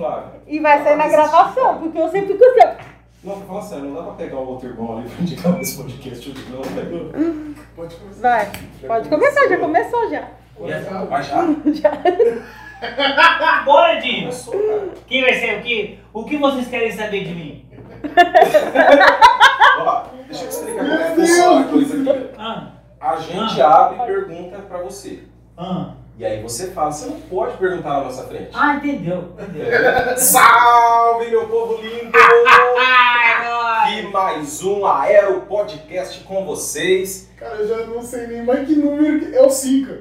Flávio. E vai sair na gravação, porque eu sempre fico assim. Não, falando sério, não dá pra pegar o outro irmão ali pra indicar nesse podcast hoje, não, velho. Pode começar. Vai, pode começar, já começou já. Mas já? Bora, Dinho! Quem vai ser o quê? O que vocês querem saber de mim? Ó, deixa eu te explicar como é que funciona a coisa aqui. Ah, A gente abre e pergunta pra você. ah. E aí você fala, você não pode perguntar na nossa frente. Ah, entendeu, entendeu. Salve, meu povo lindo! Ai, E mais um Aero Podcast com vocês. Cara, eu já não sei nem mais que número que é o 5.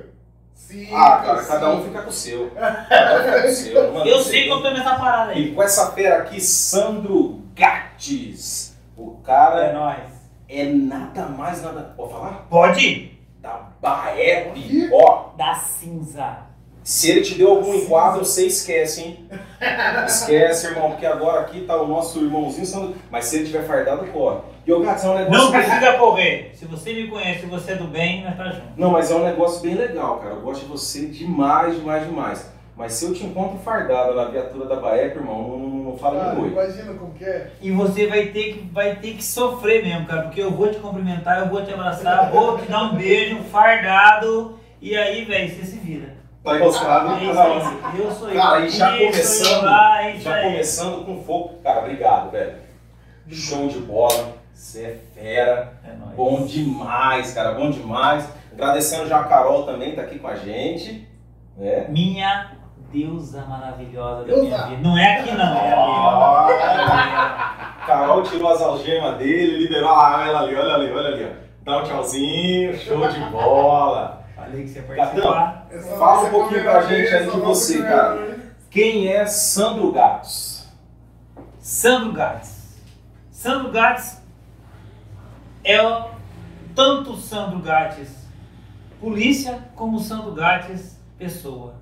5. Ah, cara, cada um fica com o seu. Cada um fica com o seu. Mano, Eu sei tô nessa parada aí. E com essa fera aqui, Sandro Gates. O É cara nóis. é nada mais, nada. Pode falar? Pode? Da Baep. Ó, Da cinza. se ele te deu algum enquadro, você esquece, hein? Esquece, irmão, porque agora aqui tá o nosso irmãozinho Sandro. Mas se ele tiver fardado, corre. E o Gato, é um negócio. Não bem- precisa correr. Se você me conhece, se você é do bem, nós tá junto. Não, mas é um negócio bem legal, cara. Eu gosto de você demais, demais, demais. Mas se eu te encontro fardado na viatura da Baep, irmão, não, não, não fala Cara, nem oi. imagina como que é. E você vai ter, que, vai ter que sofrer mesmo, cara. Porque eu vou te cumprimentar, eu vou te abraçar, vou te dar um beijo, fardado. E aí, velho, você se vira. Tá encostado É isso na aí. Eu sou eu. Cara, e já começando, lá, é já começando com fogo. Cara, obrigado, velho. Show de bola. Você é fera. É nóis. Bom demais, cara. Bom demais. Agradecendo já a Carol também, tá aqui com a gente. Né? Minha deusa maravilhosa da minha vida. Não é aqui não, é ali. Carol tirou as algemas dele, liberou a ela ali, olha ali, olha ali. Dá um tchauzinho, show de bola. Falei que você Gatão. participar. Fala um pouquinho pra gente aí de você, cara. Quem é Sandro Gatos? Sandro Gats. Sandro Gats é o- tanto Sandro Gats polícia como Sandro Gats pessoa.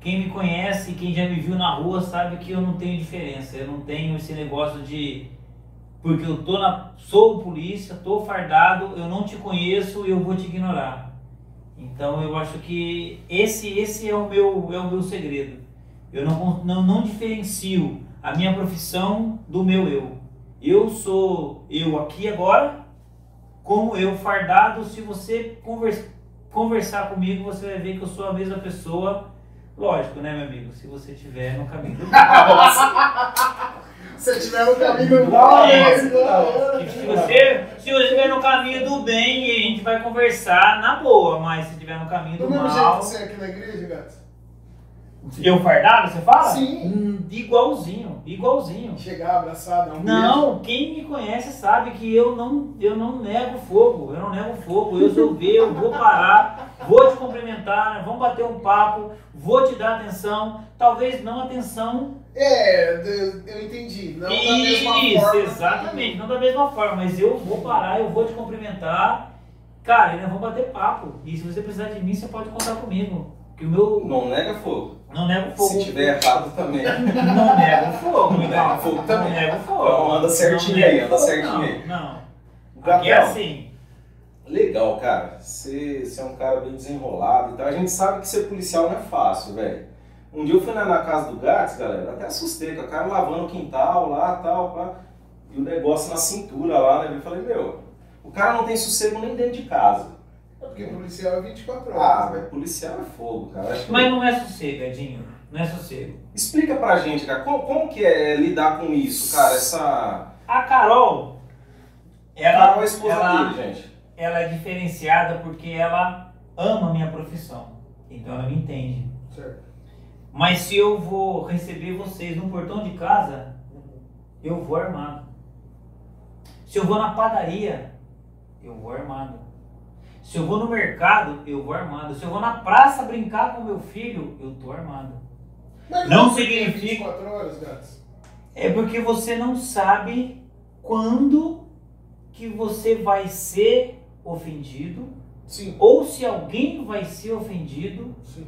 Quem me conhece, quem já me viu na rua sabe que eu não tenho diferença. Eu não tenho esse negócio de porque eu tô na sou polícia, tô fardado, eu não te conheço, eu vou te ignorar. Então eu acho que esse esse é o meu é o meu segredo. Eu não, não, não diferencio a minha profissão do meu eu. Eu sou eu aqui agora, como eu fardado. Se você convers, conversar comigo, você vai ver que eu sou a mesma pessoa. Lógico, né, meu amigo? Se você estiver no caminho do Se tiver no caminho do mal, é, esse da Se você, se você estiver no caminho do bem, a gente vai conversar na boa. Mas se estiver no caminho Do do mesmo jeito mal. que você é aqui na igreja, gato? Eu fardado, você fala? Sim. Hum, igualzinho, igualzinho. Chegar, abraçar, dar um beijo. Não, quem me conhece sabe que eu não, eu não nego fogo, eu não nego fogo, eu sou eu vou parar, vou te cumprimentar, né, vamos bater um papo, vou te dar atenção, talvez não atenção, É, eu eu entendi. Não da mesma isso, forma. exatamente, não da mesma forma, mas eu vou parar, eu vou te cumprimentar, cara, nós vamos bater papo, e se você precisar de mim, você pode contar comigo, que o meu, Não nega fogo. não nego fogo, Se tiver errado também. não nego fogo, Não nega fogo não também. nego fogo. Então anda certinho Não aí, anda certinho não, aí. Não, Gatão, aqui é assim. Legal, cara. Você, você é um cara bem desenrolado e tal. A gente sabe que ser policial não é fácil, velho. Um dia eu fui na, na casa do Gats, galera, até assustei, com o cara lavando o quintal lá tal, pá, e o negócio na cintura lá, né? Eu falei, meu, o cara não tem sossego nem dentro de casa. Porque policial é 24 Ah, horas. velho, policial é fogo, cara. Acho que- Mas não é sossego, Edinho. Não é sossego. Explica pra gente, cara, como, como que é lidar com isso, cara? Essa. A Carol, ela, Carol é a esposa ela, dele, gente. ela é diferenciada porque ela ama a minha profissão. Então ela me entende. Certo. Mas se eu vou receber vocês no portão de casa, eu vou armado. Se eu vou na padaria, eu vou armado. Se eu vou no mercado, eu vou armado. Se eu vou na praça brincar com meu filho, eu tô armado. Mas Não significa- 24 horas, gatos? É porque você não sabe quando que você vai ser ofendido Sim. ou se alguém vai ser ofendido Sim.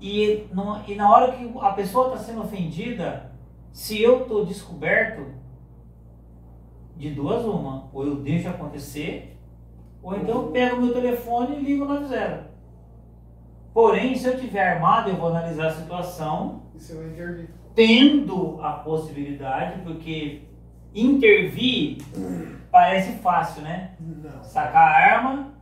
e, não- e na hora que a pessoa está sendo ofendida, se eu estou descoberto, de duas uma, ou eu deixo acontecer, ou então eu pego meu telefone e ligo no zero. Porém, se eu tiver armado, eu vou analisar a situação, E você vai intervir. tendo a possibilidade, porque intervir parece fácil, né? Não. Sacar a arma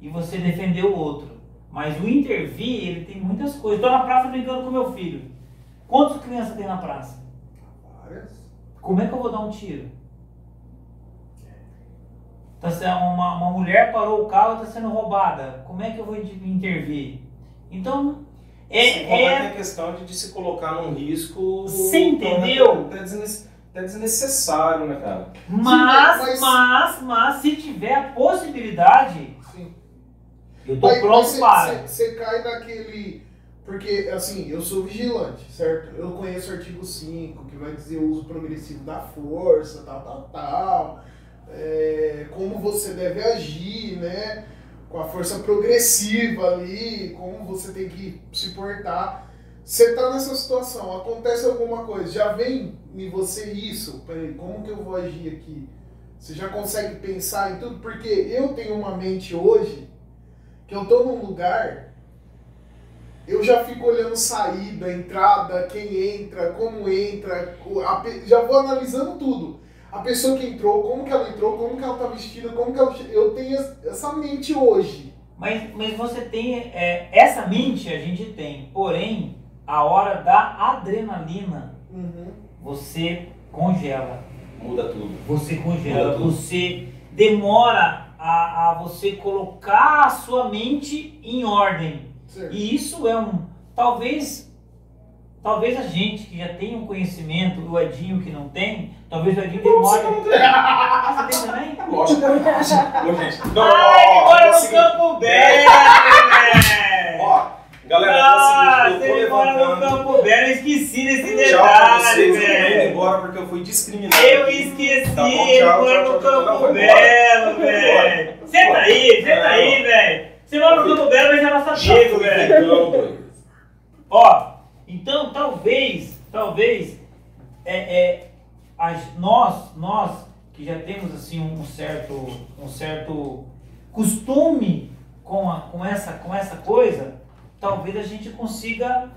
e você defender o outro. Mas o intervir, ele tem muitas coisas. Estou na praça brincando com meu filho. Quantas crianças tem na praça? Várias. Como é que eu vou dar um tiro? Tá uma, uma mulher parou o carro e está sendo roubada. Como é que eu vou inter- intervir? Então, é, contar que é a questão de, de se colocar num risco. Você entendeu? Até, desnes- até desnecessário, né, cara? mas, mas- mas, mas, se tiver a possibilidade, Sim. eu tô Mas- pronto mas cê- para. cê- Você cai naquele. Porque, assim, eu sou vigilante, certo? Eu conheço o artigo 5, que vai dizer o uso progressivo da força, tal, tal, tal. É, como você deve agir, né? Com a força progressiva ali, como você tem que se portar. Você tá nessa situação, acontece alguma coisa, já vem em você isso, peraí, como que eu vou agir aqui? Você já consegue pensar em tudo? Porque eu tenho uma mente hoje que eu tô num lugar, eu já fico olhando saída, entrada, quem entra, como entra, já vou analisando tudo. A pessoa que entrou, como que ela entrou, como que ela tá vestida, como que ela... Eu tenho es- essa mente hoje. Mas, mas você tem. é, essa mente a gente tem. Porém, a hora da adrenalina, Uhum. você congela. Muda tudo. Você congela. Tudo. Você demora a, a você colocar a sua mente em ordem. Certo. E isso é um. Talvez. Talvez a gente que já tem um conhecimento, o Edinho que não tem, talvez o Edinho demore. Ah, você tem também? Lógico que é. Ô, gente. Não, Ah, ele ó, mora é no Campo Belo, velho! Ó, galera, é Nossa, o seguinte, eu tô mora no. Campo Belo, eu esqueci desse Tchau pra detalhe, vocês, eu velho. embora porque eu fui discriminado. Eu esqueci, Tá bom, ele mora no Campo não, Belo, velho. Senta embora. aí, senta Não. aí, velho. Você mora no Campo Belo, mas é Já amigo, fui velho. vegano, doido. Ó, então talvez, talvez, é, é, as- nós, nós que já temos assim um certo, um certo costume com, a, com, essa, com essa coisa, talvez a gente consiga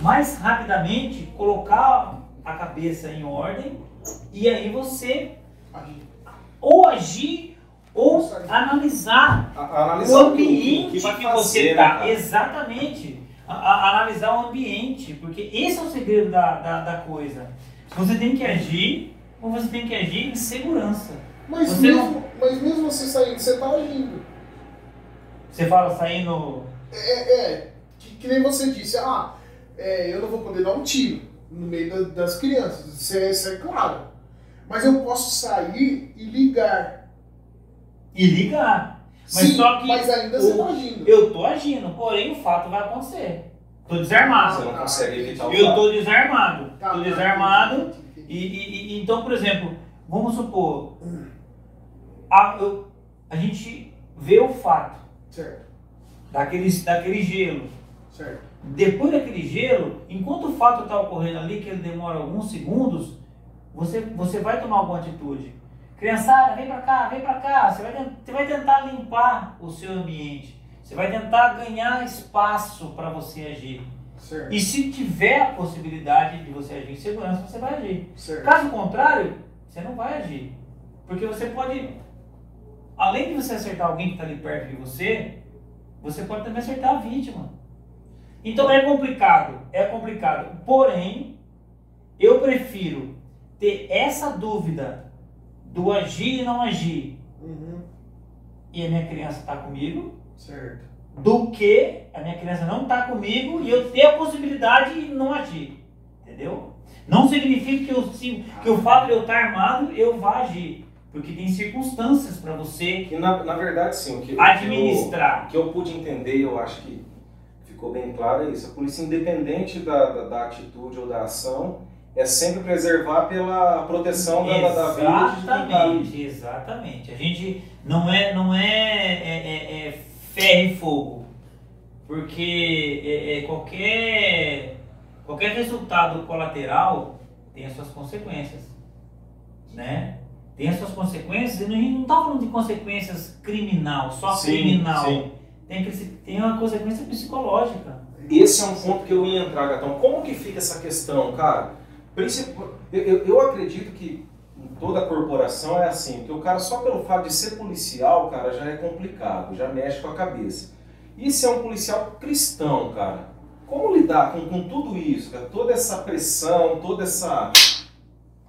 mais rapidamente colocar a cabeça em ordem e aí você ou agir ou analisar A- Analisar o que- ambiente que, vai você está. né? Exatamente. A- a- analisar o ambiente, porque esse é o segredo da, da, da coisa. Você tem que agir, ou você tem que agir em segurança. Mas, Você mesmo, mas mesmo você saindo, você tá agindo. Você fala saindo. É, é que, que nem você disse, ah, é, eu não vou poder dar um tiro no meio da- das crianças, isso é, isso é claro. Mas eu posso sair e ligar. e ligar. Mas Sim, só que mas ainda você tá agindo. Eu tô agindo, porém o fato vai acontecer. Tô desarmado. Você não consegue evitar o Eu tô desarmado. Tá, tô tá, desarmado. entendi, E, e- e- então, por exemplo, vamos supor, a, eu- a gente vê o fato Certo, daquele, daquele gelo. certo. Depois daquele gelo, enquanto o fato está ocorrendo ali, que ele demora alguns segundos, você, você vai tomar alguma atitude. Criançada, vem pra cá, vem pra cá. Você vai, você vai tentar limpar o seu ambiente. Você vai tentar ganhar espaço para você agir. Certo, E se tiver a possibilidade de você agir em segurança, você vai agir. certo. Caso contrário, você não vai agir. Porque você pode, além de você acertar alguém que está ali perto de você, você pode também acertar a vítima. Então é complicado, é complicado. Porém, eu prefiro ter essa dúvida do agir e não agir Uhum, e a minha criança está comigo, certo. do que a minha criança não está comigo e eu ter a possibilidade de não agir. Entendeu? Não significa que, eu, que o fato de eu estar armado eu vá agir. Porque tem circunstâncias para você Que na, na verdade, sim, o que, o que eu- administrar. O que eu pude entender, eu acho que ficou bem claro, é isso. A polícia, independente da, da, da atitude ou da ação, é sempre preservar pela proteção da, da, da vida tá. Exatamente, exatamente. A gente não é, não é, é, é- é ferro e fogo. Porque é- é qualquer, qualquer resultado colateral tem as suas consequências. Né? Tem as suas consequências, e a gente não está falando de consequências criminal, só Sim, criminal. sim. tem, tem uma consequência psicológica. Esse é um ponto que eu ia entrar, Gatão. Como que fica essa questão, cara? Eu, eu- eu acredito que em toda corporação é assim, que o cara só pelo fato de ser policial, cara, já é complicado, já mexe com a cabeça. E se é um policial cristão, cara? Como lidar com, com tudo isso, cara? Toda essa pressão, toda essa.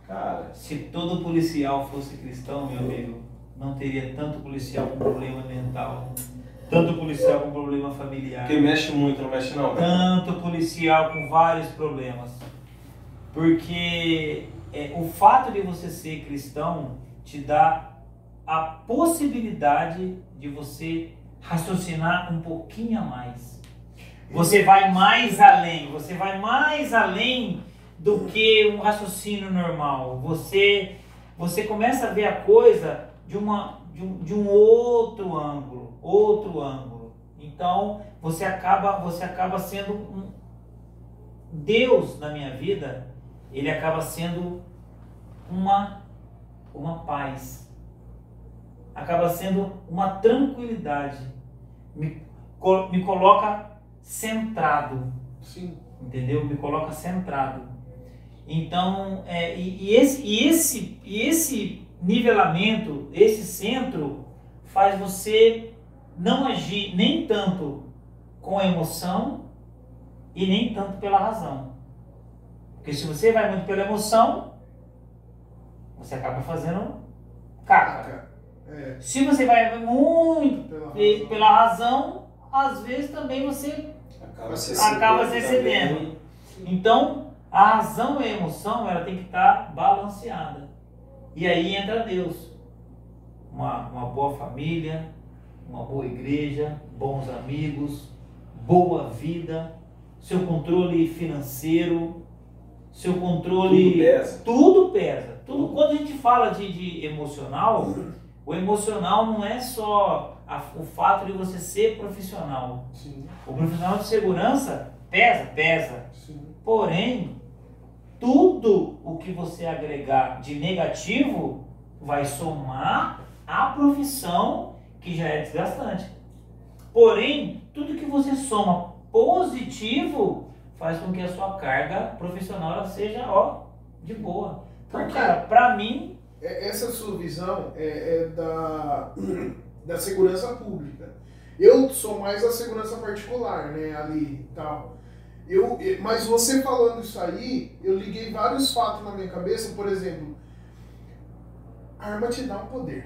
Cara, Se todo policial fosse cristão, meu amigo, não teria tanto policial com problema mental, tanto policial com problema familiar, porque mexe muito, não mexe não? cara? tanto policial com vários problemas. Porque é, o fato de você ser cristão te dá a possibilidade de você raciocinar um pouquinho a mais. Você vai mais além, você vai mais além do que um raciocínio normal. Você, você começa a ver a coisa de, uma, de, um, de um outro ângulo, outro ângulo. Então você acaba, você acaba sendo um Deus na minha vida, ele acaba sendo uma uma paz. Acaba sendo uma tranquilidade. Me, me coloca centrado Sim. entendeu? Me coloca centrado. Então, é, e, e esse, e, esse, e esse nivelamento, esse centro, faz você não agir nem tanto com a emoção e nem tanto pela razão. Porque se você vai muito pela emoção, você acaba fazendo caca. É, Se você vai muito pela pe- razão. pela razão, às vezes também você Acaba se excedendo excedendo. Então, a razão e a emoção ela tem que estar balanceada. E aí entra Deus. Uma, uma boa família, uma boa igreja, bons amigos, boa vida, seu controle financeiro, seu controle. Tudo pesa. Tudo pesa. Tudo, quando a gente fala de, de emocional, o emocional não é só a- o fato de você ser profissional. Sim, O profissional de segurança pesa, pesa. sim. Porém, tudo o que você agregar de negativo vai somar à profissão que já é desgastante. Porém, tudo que você soma positivo faz com que a sua carga profissional seja ó, de boa. Então, Por quê? cara, pra mim, É, Essa sua visão é, é da, da segurança pública. Eu sou mais a segurança particular, né, ali e tal. Eu, mas você falando isso aí, eu liguei vários fatos na minha cabeça, por exemplo, a arma te dá um poder.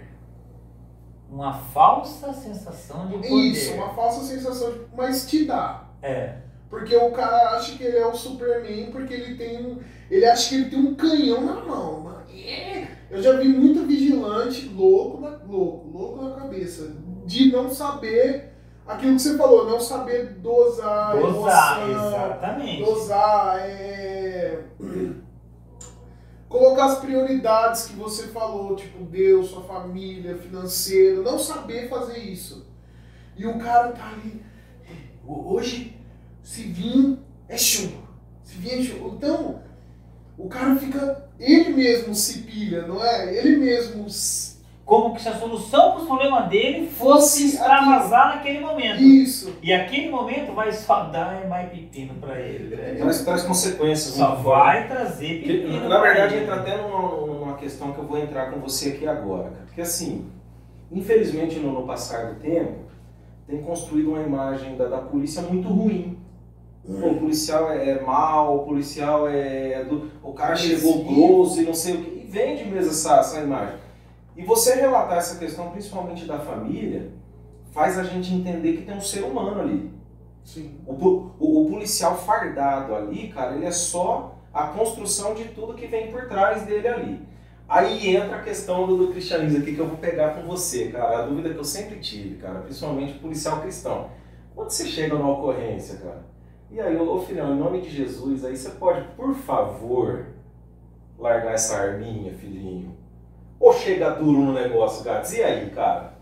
uma falsa sensação de poder. Isso, uma falsa sensação, de, mas te dá. É. Porque o cara acha que ele é o Superman porque ele tem um. Ele acha que ele tem um canhão na mão, mano. É. Eu já vi muito vigilante louco, louco, louco na cabeça. De não saber aquilo que você falou, não saber dosar, Dosar, emoção, exatamente. dosar, é... colocar as prioridades que você falou, tipo Deus, sua família, financeiro, não saber fazer isso. E o cara tá ali, hoje, se vir, é chuva. Se vir, é chuva. Então, o cara fica, ele mesmo se pilha, não é? Ele mesmo Como que se a solução para os problemas dele fosse Fosse extravasar naquele momento. Isso. E aquele momento vai só dar mais pepino para ele. né? Traz, traz consequências. Só fortes. vai trazer Porque, pepino. Na verdade, ele. entra até numa, numa questão que eu vou entrar com você aqui agora. Porque assim, infelizmente no, no passar do tempo, tem construído uma imagem da, da polícia muito ruim. Pô, o policial é, mal, o policial é. do- o cara chegou grosso e não sei o que. E vende mesmo essa, essa imagem. E você relatar essa questão, principalmente da família, faz a gente entender que tem um ser humano ali. Sim. O, o- o policial fardado ali, cara, ele é só a construção de tudo que vem por trás dele ali. Aí entra a questão do, do cristianismo aqui que eu vou pegar com você, cara. A dúvida que eu sempre tive, cara, principalmente policial cristão. Quando você chega numa ocorrência, cara, e aí, ô filhão, em nome de Jesus, aí você pode, por favor, largar essa arminha, filhinho? Ou chega duro no negócio, gatos? E aí, cara?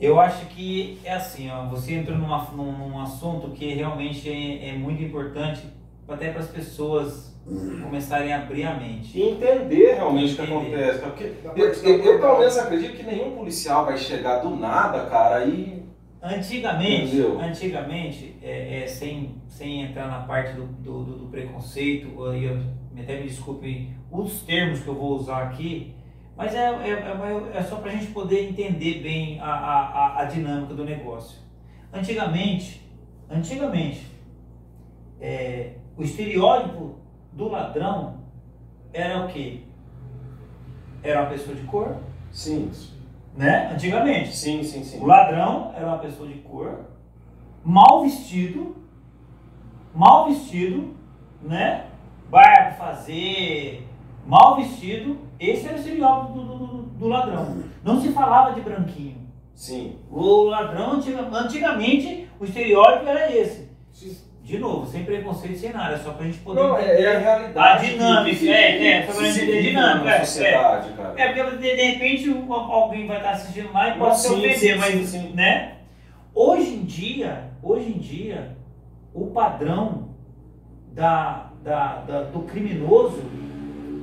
Eu acho que é assim, ó, você entrou numa, num, num assunto que realmente é, é muito importante até para as pessoas começarem a abrir a mente. E entender realmente o que acontece. Porque Eu, eu, eu, pelo menos acredito que nenhum policial vai chegar do nada, cara, e Antigamente, antigamente é, é, sem, sem entrar na parte do, do, do- preconceito, aí eu, até me desculpe os termos que eu vou usar aqui, mas é, é, é, é só para a gente poder entender bem a, a, a- a dinâmica do negócio. Antigamente, antigamente, é, o estereótipo do ladrão era o quê? Era uma pessoa de cor, Sim, né? Antigamente. sim, sim, sim. O ladrão era uma pessoa de cor, mal vestido, mal vestido, né? Barba fazer, mal vestido. Esse era o estereótipo do, do- do- do ladrão. Não se falava de branquinho. Sim, O ladrão, antiga- antigamente, o estereótipo era esse. De novo, sem preconceito, sem nada, só pra gente poder Não, é, entender. é a realidade. A dinâmica, que- é, é, que só pra entender a dinâmica, Na é, sociedade, cara. É, porque de, repente alguém vai estar assistindo lá e pode se ofender, mas, sim. né? Hoje em dia, hoje em dia, o padrão da, da, da- do criminoso,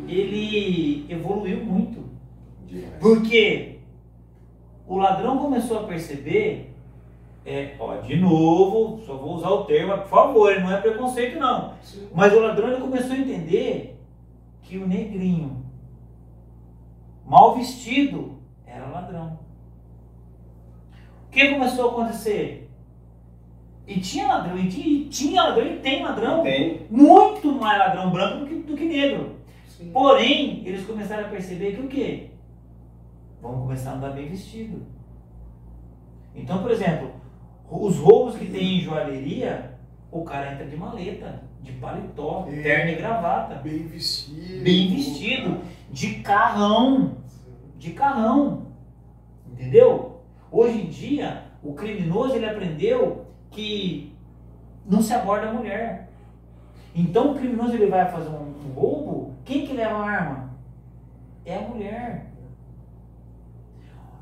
ele evoluiu muito. Demais. Porque o ladrão começou a perceber, é, ó, de novo, só vou usar o termo, por favor, não é preconceito não. Sim. Mas o ladrão ele começou a entender que o negrinho, mal vestido, era ladrão. O que começou a acontecer? E tinha ladrão, e tinha, e tinha ladrão, e tem ladrão, Tem. muito mais ladrão branco do que, do que negro. Sim. Porém, eles começaram a perceber que o quê? Vamos começar a andar bem vestido. Então, por exemplo, os roubos que tem em joalheria, o cara entra de maleta, de paletó, É. terno e gravata, Bem vestido. bem vestido, de carrão, de carrão. Entendeu? Hoje em dia, o criminoso ele aprendeu que não se aborda a mulher. Então o criminoso ele vai fazer um, roubo, quem que leva a arma? É a mulher.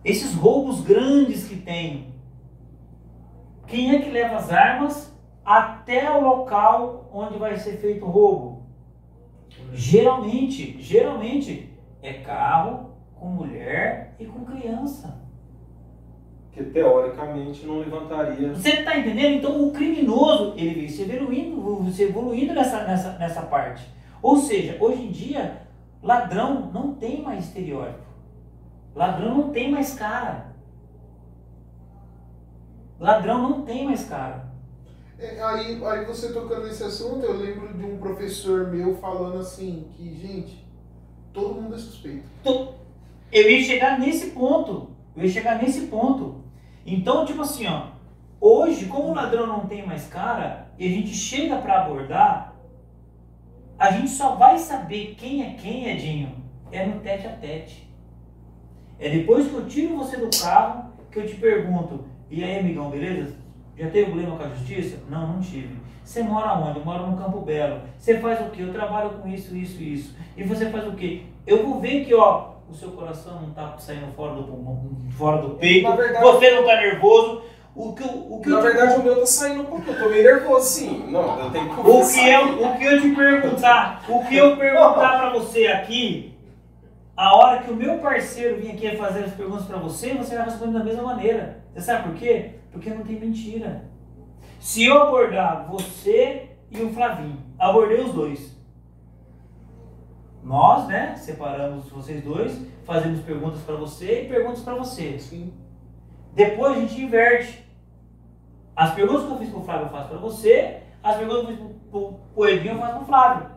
Esses roubos grandes que tem, quem é que leva as armas até o local onde vai ser feito o roubo? Geralmente, geralmente é carro com mulher e com criança. Que teoricamente não levantaria. Você está entendendo? Então o criminoso ele vem se evoluindo, se evoluindo nessa, nessa, nessa parte. Ou seja, hoje em dia, ladrão não tem mais estereótipo. Ladrão não tem mais cara. Ladrão não tem mais cara. É, aí, aí você tocando nesse assunto, eu lembro de um professor meu falando assim, que, gente, todo mundo é suspeito. Eu ia chegar nesse ponto. Eu ia chegar nesse ponto. Então, tipo assim, ó. Hoje, como o ladrão não tem mais cara, e a gente chega para abordar, a gente só vai saber quem é quem, Edinho, é no tete a tete. É depois que eu tiro você do carro, que eu te pergunto, e aí, amigão, beleza? Já teve problema com a justiça? Não, não tive. Você mora onde? Eu moro no Campo Belo. Você faz o quê? Eu trabalho com isso, isso, isso. E você faz o quê? Eu vou ver que, ó, o seu coração não tá saindo fora do pulmão, fora do peito. Na verdade- você não tá nervoso. O que, o que Na eu te- verdade, o meu tá saindo um pouquinho. Eu tô meio nervoso, sim. Não, eu tenho que o que eu, o que eu te perguntar, o que eu perguntar pra você aqui, a hora que o meu parceiro vir aqui fazer as perguntas pra você, você vai responder da mesma maneira. Você sabe por quê? Porque não tem mentira. Se eu abordar você e o Flavinho, abordei os dois. Nós, né, separamos vocês dois, fazemos perguntas pra você e perguntas pra você. Sim. Depois a gente inverte. As perguntas que eu fiz pro Flávio eu faço pra você, as perguntas que eu fiz pro, pro, Edinho eu faço pro Flávio.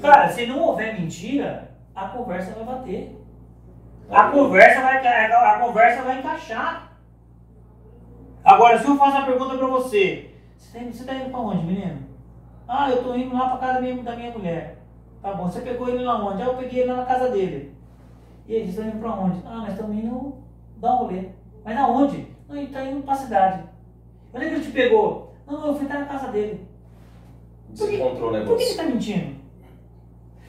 Cara, se não houver mentira, a conversa vai bater. A conversa vai, a conversa vai encaixar. Agora, se eu faço uma pergunta pra você, você tá, indo- tá indo pra onde, menino? Ah, eu tô indo lá pra casa da minha, da minha mulher. Tá bom, você pegou ele lá onde? Ah, eu peguei ele lá na casa dele. E eles estão indo pra onde? Ah, nós estamos indo dar um rolê. Mas aonde? Não, ele tá indo pra cidade. Onde é que ele te pegou? Não, eu fui estar na casa dele. Encontrou o Por que ele negócio. tá mentindo?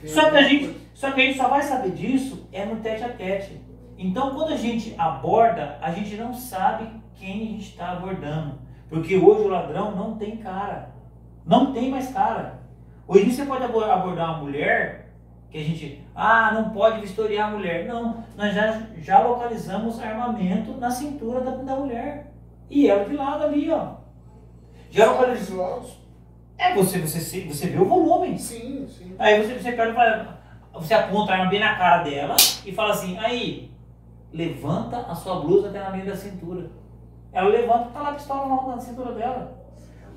Só que a gente, só que a gente só vai saber disso é no tete a tete. Então, quando a gente aborda, a gente não sabe quem a gente está abordando, porque hoje o ladrão não tem cara, não tem mais cara. Hoje você pode abo- abordar uma mulher que a gente, ah, não pode vistoriar a mulher. Não, nós já, já localizamos armamento na cintura da, da mulher. e ela de lado ali, ó. Já visual? É, você, você, você vê o volume. Sim, sim. Aí você, você pega fala, você aponta a arma bem na cara dela e fala assim, aí, levanta a sua blusa até na linha da cintura. Ela levanta e tá lá a pistola na, na cintura dela.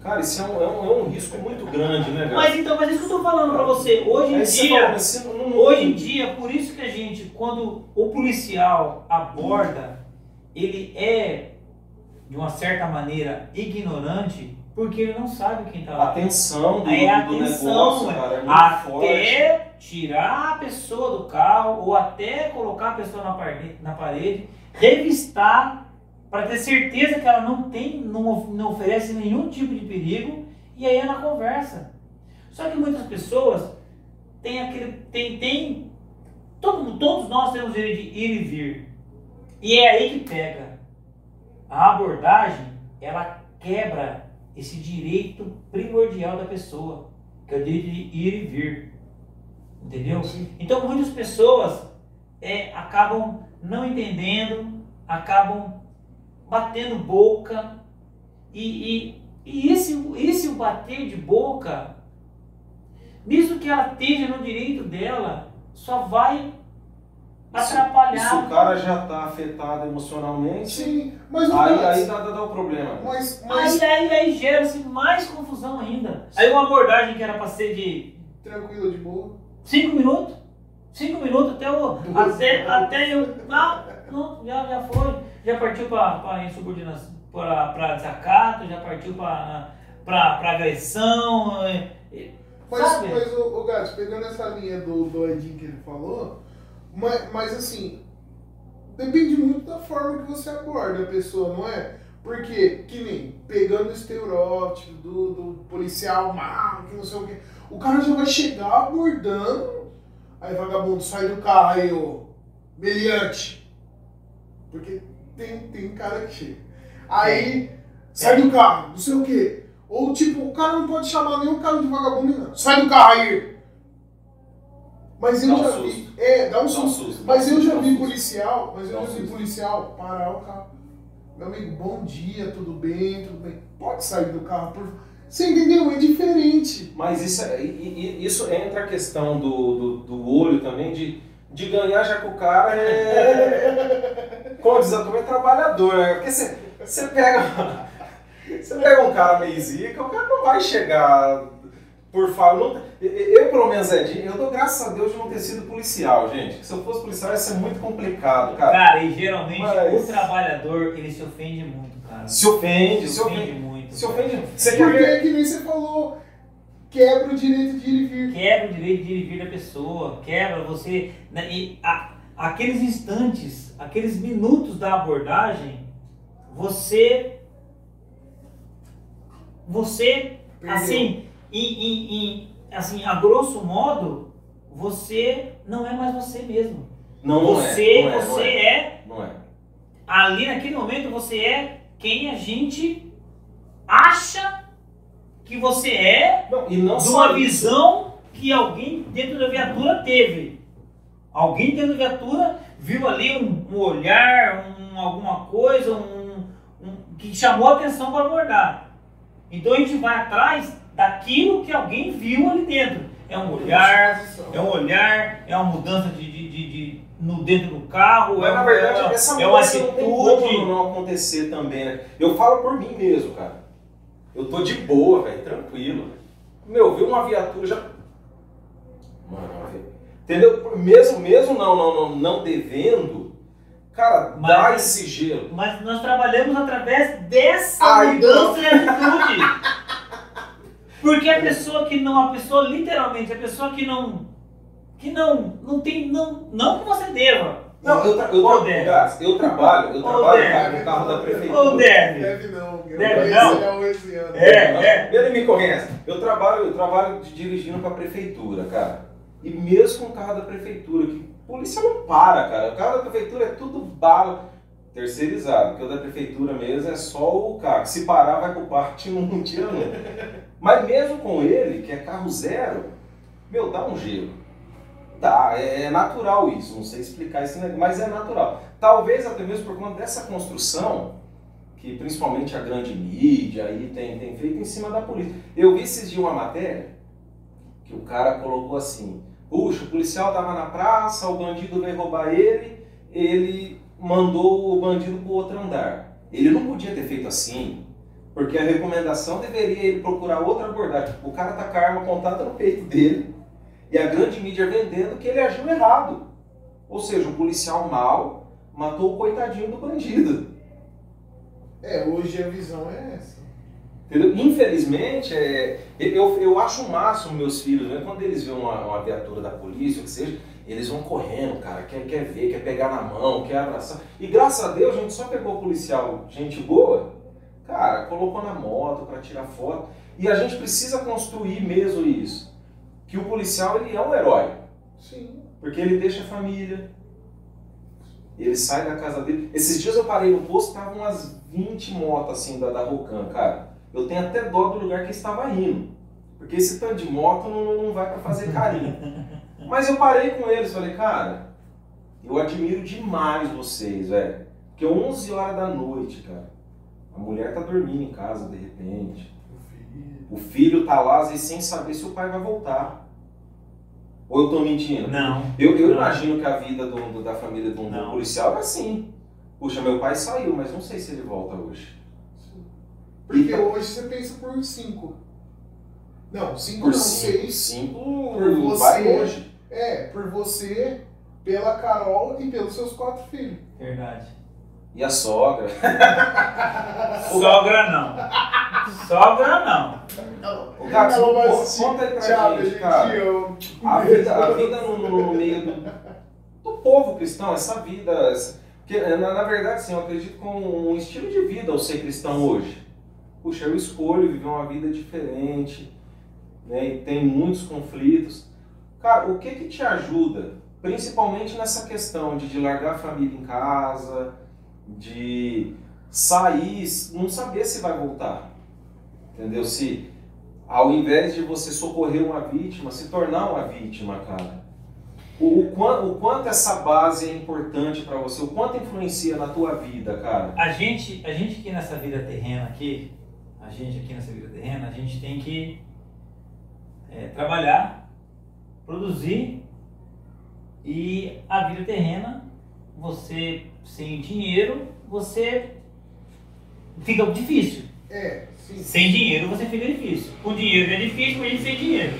Cara, isso é um, é um, é um risco muito grande, né, velho? Mas então, mas isso que eu tô falando pra você, hoje em Aí você dia, fala, não- hoje em dia, por isso que a gente, quando o policial aborda, ele é, de uma certa maneira, ignorante, porque ele não sabe quem tá A lá. atenção do, Aí a do atenção negócio, é cara, é muito forte. até tirar a pessoa do carro ou até colocar a pessoa na parede, na parede revistar para ter certeza que ela não tem, não, não oferece nenhum tipo de perigo e aí ela conversa. Só que muitas pessoas têm aquele, tem, tem todo, todos nós temos direito de ir e vir e é aí que pega a abordagem, ela quebra esse direito primordial da pessoa, que é o direito de ir e vir. Entendeu? Então muitas pessoas é, acabam não entendendo, acabam batendo boca e, e, e esse, esse bater de boca, mesmo que ela esteja no direito dela, só vai atrapalhar. Se o cara já tá afetado emocionalmente, Sim, mas aí, aí dá, dá, dá o problema. mas, mas Aí, aí, aí gera-se mais confusão ainda. Aí uma abordagem que era para ser de tranquilo, de boa. 5 minutos, 5 minutos até o. Até, até eu. Não, não, já, já foi. Já partiu para insubordinação, para desacato, já partiu para agressão. é, é, Mas, sabe? mas o, o Gats, pegando essa linha do, do Edinho que ele falou, mas, mas assim, depende muito da forma que você aborda a pessoa, não é? Porque, que nem, pegando o estereótipo do, do policial mal, que não sei o quê, o cara já vai chegar abordando, aí vagabundo sai do carro aí, ô, meliante. Porque tem, tem cara que chega. Aí, sai do carro, não sei o quê. Ou tipo, o cara não pode chamar nenhum cara de vagabundo, não. Sai do carro aí! Mas eu Dá um já susto. vi. É, dá um Dá um susto. susto, Mas dá um eu já susto, vi um policial, mas eu um já vi susto. policial parar o carro. Meu amigo, bom dia, tudo bem, tudo bem. Pode sair do carro, por Você entendeu? É diferente. Mas isso, é- isso entra a questão do, do, do olho também, de, de ganhar já que o cara é. Como diz, também é trabalhador, né? Porque você, você pega. Você pega um cara meio zica, o cara não vai chegar por. Não, eu, pelo menos, Edinho, eu dou graças a Deus de não ter sido policial, gente. Se eu fosse policial ia ser muito complicado, cara. Cara, e geralmente Mas- o trabalhador ele se ofende muito, cara. Se ofende, se se ofende ofende. muito. Se ofende. Você quer Porque ver? é que nem você falou, quebra o direito de ir e vir. Quebra o direito de ir e vir da pessoa, quebra você. né, e a- aqueles instantes, aqueles minutos da abordagem, você. Você, Perdeu. assim, em, em- em- assim, a grosso modo, você não é mais você mesmo. Não, não você é. Não é, você não é. é Não é. ali naquele momento você é quem a gente acha que você é Não, e não de só uma visão que alguém dentro da viatura teve. Alguém dentro da viatura viu ali um, um olhar, um, alguma coisa, um, um- que chamou a atenção para abordar. Então a gente vai atrás daquilo que alguém viu ali dentro. É um olhar, é um olhar, é uma mudança de, de- de- de- no dentro do carro, Mas é, na uma- verdade, essa é uma mudança não tem como atitude. não acontecer também, né? Eu falo por mim mesmo, cara. Eu tô de boa, velho, tranquilo. Meu, vi uma viatura já. Mano. Entendeu? Mesmo, mesmo não, não, não, não devendo, cara, Mas- dá esse gelo. Mas nós trabalhamos através dessa Ai, mudança de atitude. Porque a pessoa que não, a pessoa literalmente, a pessoa que não, que não, não tem, não, não que você deva. Não, eu, tra eu, tra. Gás, eu trabalho, eu trabalho Débora. no carro da Ou prefeitura. deve. Deve não. Eu Deve não? um esse ano. É, é. Ele me conhece. Eu trabalho, eu trabalho de dirigindo para a prefeitura, cara. E mesmo com o carro da prefeitura, que polícia não para, cara. O carro da prefeitura é tudo bala terceirizado, porque o da prefeitura mesmo é só o carro. Se parar, vai pro parte e não tira não. Mas mesmo com ele, que é carro zero, meu, dá um gelo. Dá, é é natural isso, não sei explicar esse negócio, mas é natural. Talvez até mesmo por conta dessa construção que principalmente a grande mídia aí tem, tem feito em cima da polícia. Eu vi esses dias uma matéria que o cara colocou assim, puxa, o policial estava na praça, o bandido veio roubar ele, ele mandou o bandido para outro andar. Ele não podia ter feito assim, porque a recomendação deveria ele procurar outra abordagem. O cara tá com a arma apontada no peito dele e a grande mídia vendendo que ele agiu errado. Ou seja, o policial mal matou o coitadinho do bandido. É, hoje a visão é essa. Entendeu? Infelizmente, é, eu, eu acho o máximo meus filhos, né? quando eles veem uma, uma viatura da polícia, o que seja, eles vão correndo, cara, quer, quer ver, quer pegar na mão, quer abraçar. E graças a Deus a gente só pegou policial, gente boa, cara, colocou na moto para tirar foto. E a gente precisa construir mesmo isso. Que o policial ele é um herói. Sim. Porque ele deixa a família. Ele sai da casa dele. Esses dias eu parei no posto, estavam umas 20 motos assim da, da Rocan, cara. Eu tenho até dó do lugar que estava indo. Porque esse tanto de moto não, não vai para fazer carinho. Mas eu parei com eles, falei, cara, eu admiro demais vocês, velho. Porque 11 horas da noite, cara, a mulher tá dormindo em casa de repente. O filho tá lá, às vezes, sem saber se o pai vai voltar. Ou eu tô mentindo? Não. Eu, eu Não. imagino que a vida do, do- da família de um Não. policial é assim. Puxa, meu pai saiu, mas não sei se ele volta hoje. Sim. Porque Então- hoje você pensa por cinco. Não, cinco Por não, cinco, seis. cinco Por vai você. longe. É, por você, pela Carol e pelos seus quatro filhos. Verdade. E a sogra. Sogra não. Sogra não. O Ela vai assistir. conta aí pra Tchau, gente, gente, cara. eu- A vida, a vida no, no- meio do, do povo cristão, essa vida. essa- que, na, na verdade, assim, eu acredito como um estilo de vida ao ser cristão hoje. Puxa, eu escolho viver uma vida diferente, né, e tem muitos conflitos. Cara, o que que te ajuda, principalmente nessa questão de, de largar a família em casa, de sair, não saber se vai voltar, entendeu? Se ao invés de você socorrer uma vítima, se tornar uma vítima, cara. O, o, quan- o quanto essa base é importante para você, o quanto influencia na tua vida, cara. A gente, a gente aqui nessa vida terrena aqui, a gente aqui nessa vida terrena, a gente tem que é, trabalhar, produzir e a vida terrena, você sem dinheiro, você fica difícil. É, sim. Sem dinheiro você fica difícil. Com dinheiro é difícil, com a gente sem dinheiro.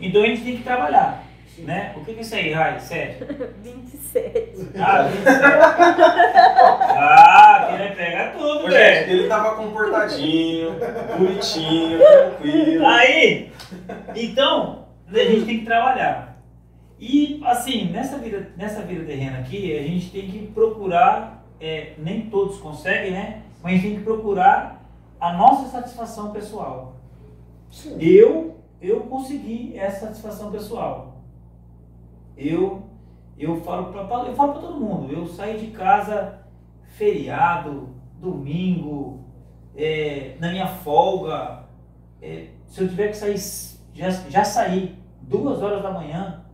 Então a gente tem que trabalhar. sim. Né? O que que é isso aí, Rai? Sério? 27. Ah, 27. ah, querer pegar tudo, Ô, velho. gente, ele tava comportadinho, bonitinho, tranquilo. Aí, então, a gente tem que trabalhar. E, assim, nessa vida, nessa vida terrena aqui, a gente tem que procurar, é, nem todos conseguem, né? Mas a gente tem que procurar a nossa satisfação pessoal. Sim. Eu, eu consegui essa satisfação pessoal. Eu, eu falo para eu falo para todo mundo. Eu saí de casa feriado, domingo, é, na minha folga. é, se eu tiver que sair, já, já saí duas horas da manhã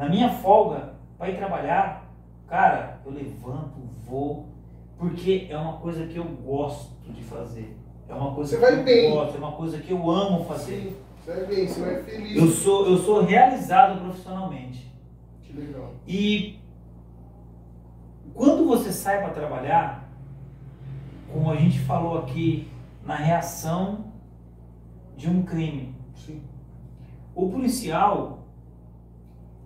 na minha folga para ir trabalhar, cara, eu levanto, vou, porque é uma coisa que eu gosto de fazer. É uma coisa Você que vai eu bem. gosto, é uma coisa que eu amo fazer. Sim. Você vai bem, você vai feliz. Eu sou, eu sou realizado profissionalmente. Que legal. E quando você sai para trabalhar, como a gente falou aqui, na reação de um crime, Sim. o policial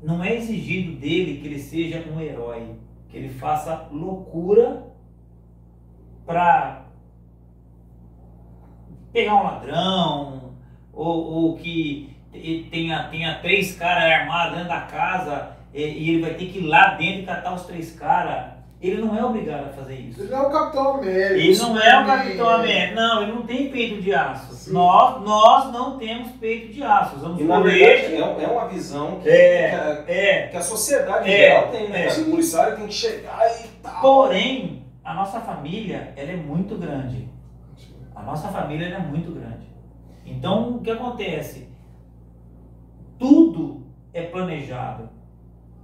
não é exigido dele que ele seja um herói, que ele faça loucura para pegar um ladrão, ou, ou que tenha, tenha três caras armados dentro da casa e, e ele vai ter que ir lá dentro catar os três caras. Ele não é obrigado a fazer isso. Ele não é o Capitão América. Ele não é o Superman. Capitão América. Não, ele não tem peito de aço. Sim. Nós, nós não temos peito de aço. Vamos E na verdade é, é uma visão que, É. que, a, É. que a sociedade É. geral tem, né? É. O policial tem que chegar e tal. Porém, a nossa família, ela é muito grande. A nossa família ela é muito grande. Então, o que acontece? Tudo é planejado.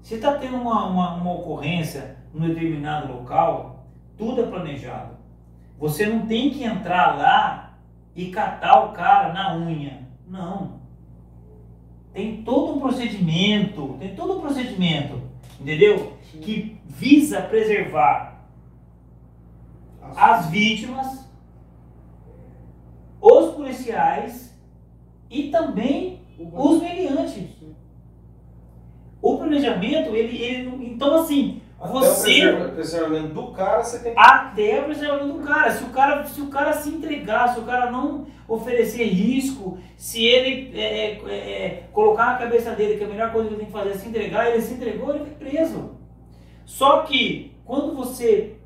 Se está tendo uma, uma, uma ocorrência num determinado local, tudo é planejado. Você não tem que entrar lá e catar o cara na unha. Não. Tem todo um procedimento, tem todo um procedimento, entendeu? Que visa preservar as vítimas, os policiais e também os meliantes. O planejamento, ele, ele então assim, Até você o preservamento do cara, você tem que. até o preservamento do cara. Se o cara, se o cara se entregar, se o cara não oferecer risco, se ele é, é, é, colocar na cabeça dele que a melhor coisa que ele tem que fazer é se entregar, ele se entregou, ele foi preso. Só que quando você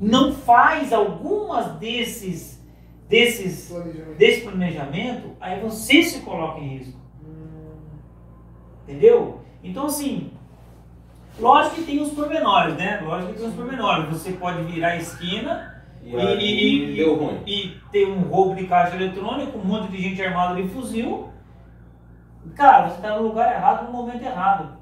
não faz algumas desses desses Planejamento. desse planejamento, aí você se coloca em risco. Entendeu? Então, assim, lógico que tem os pormenores, né? Lógico que tem os pormenores. Você pode virar a esquina E E- e- e- deu ruim. e ter um roubo de caixa eletrônico, um monte de gente armada de fuzil. Cara, você está no lugar errado no momento errado,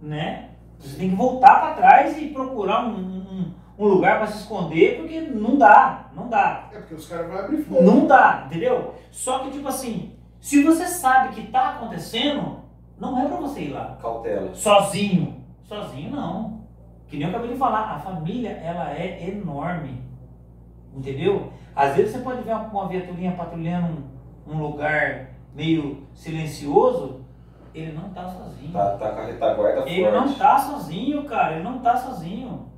né? Você tem que voltar para trás e procurar um, um, um lugar para se esconder, porque não dá, não dá. É porque os caras vão abrir fogo. Não dá, entendeu? Só que, tipo assim, se você sabe que tá acontecendo, não é pra você ir lá. Cautela. Sozinho. Sozinho não. Que nem eu acabei de falar, a família, ela é enorme. Entendeu? Às vezes você pode ver uma, uma viaturinha patrulhando um, um lugar meio silencioso, ele não tá sozinho. Tá, tá com a retaguarda Ele forte. não tá sozinho, cara. Ele não tá sozinho.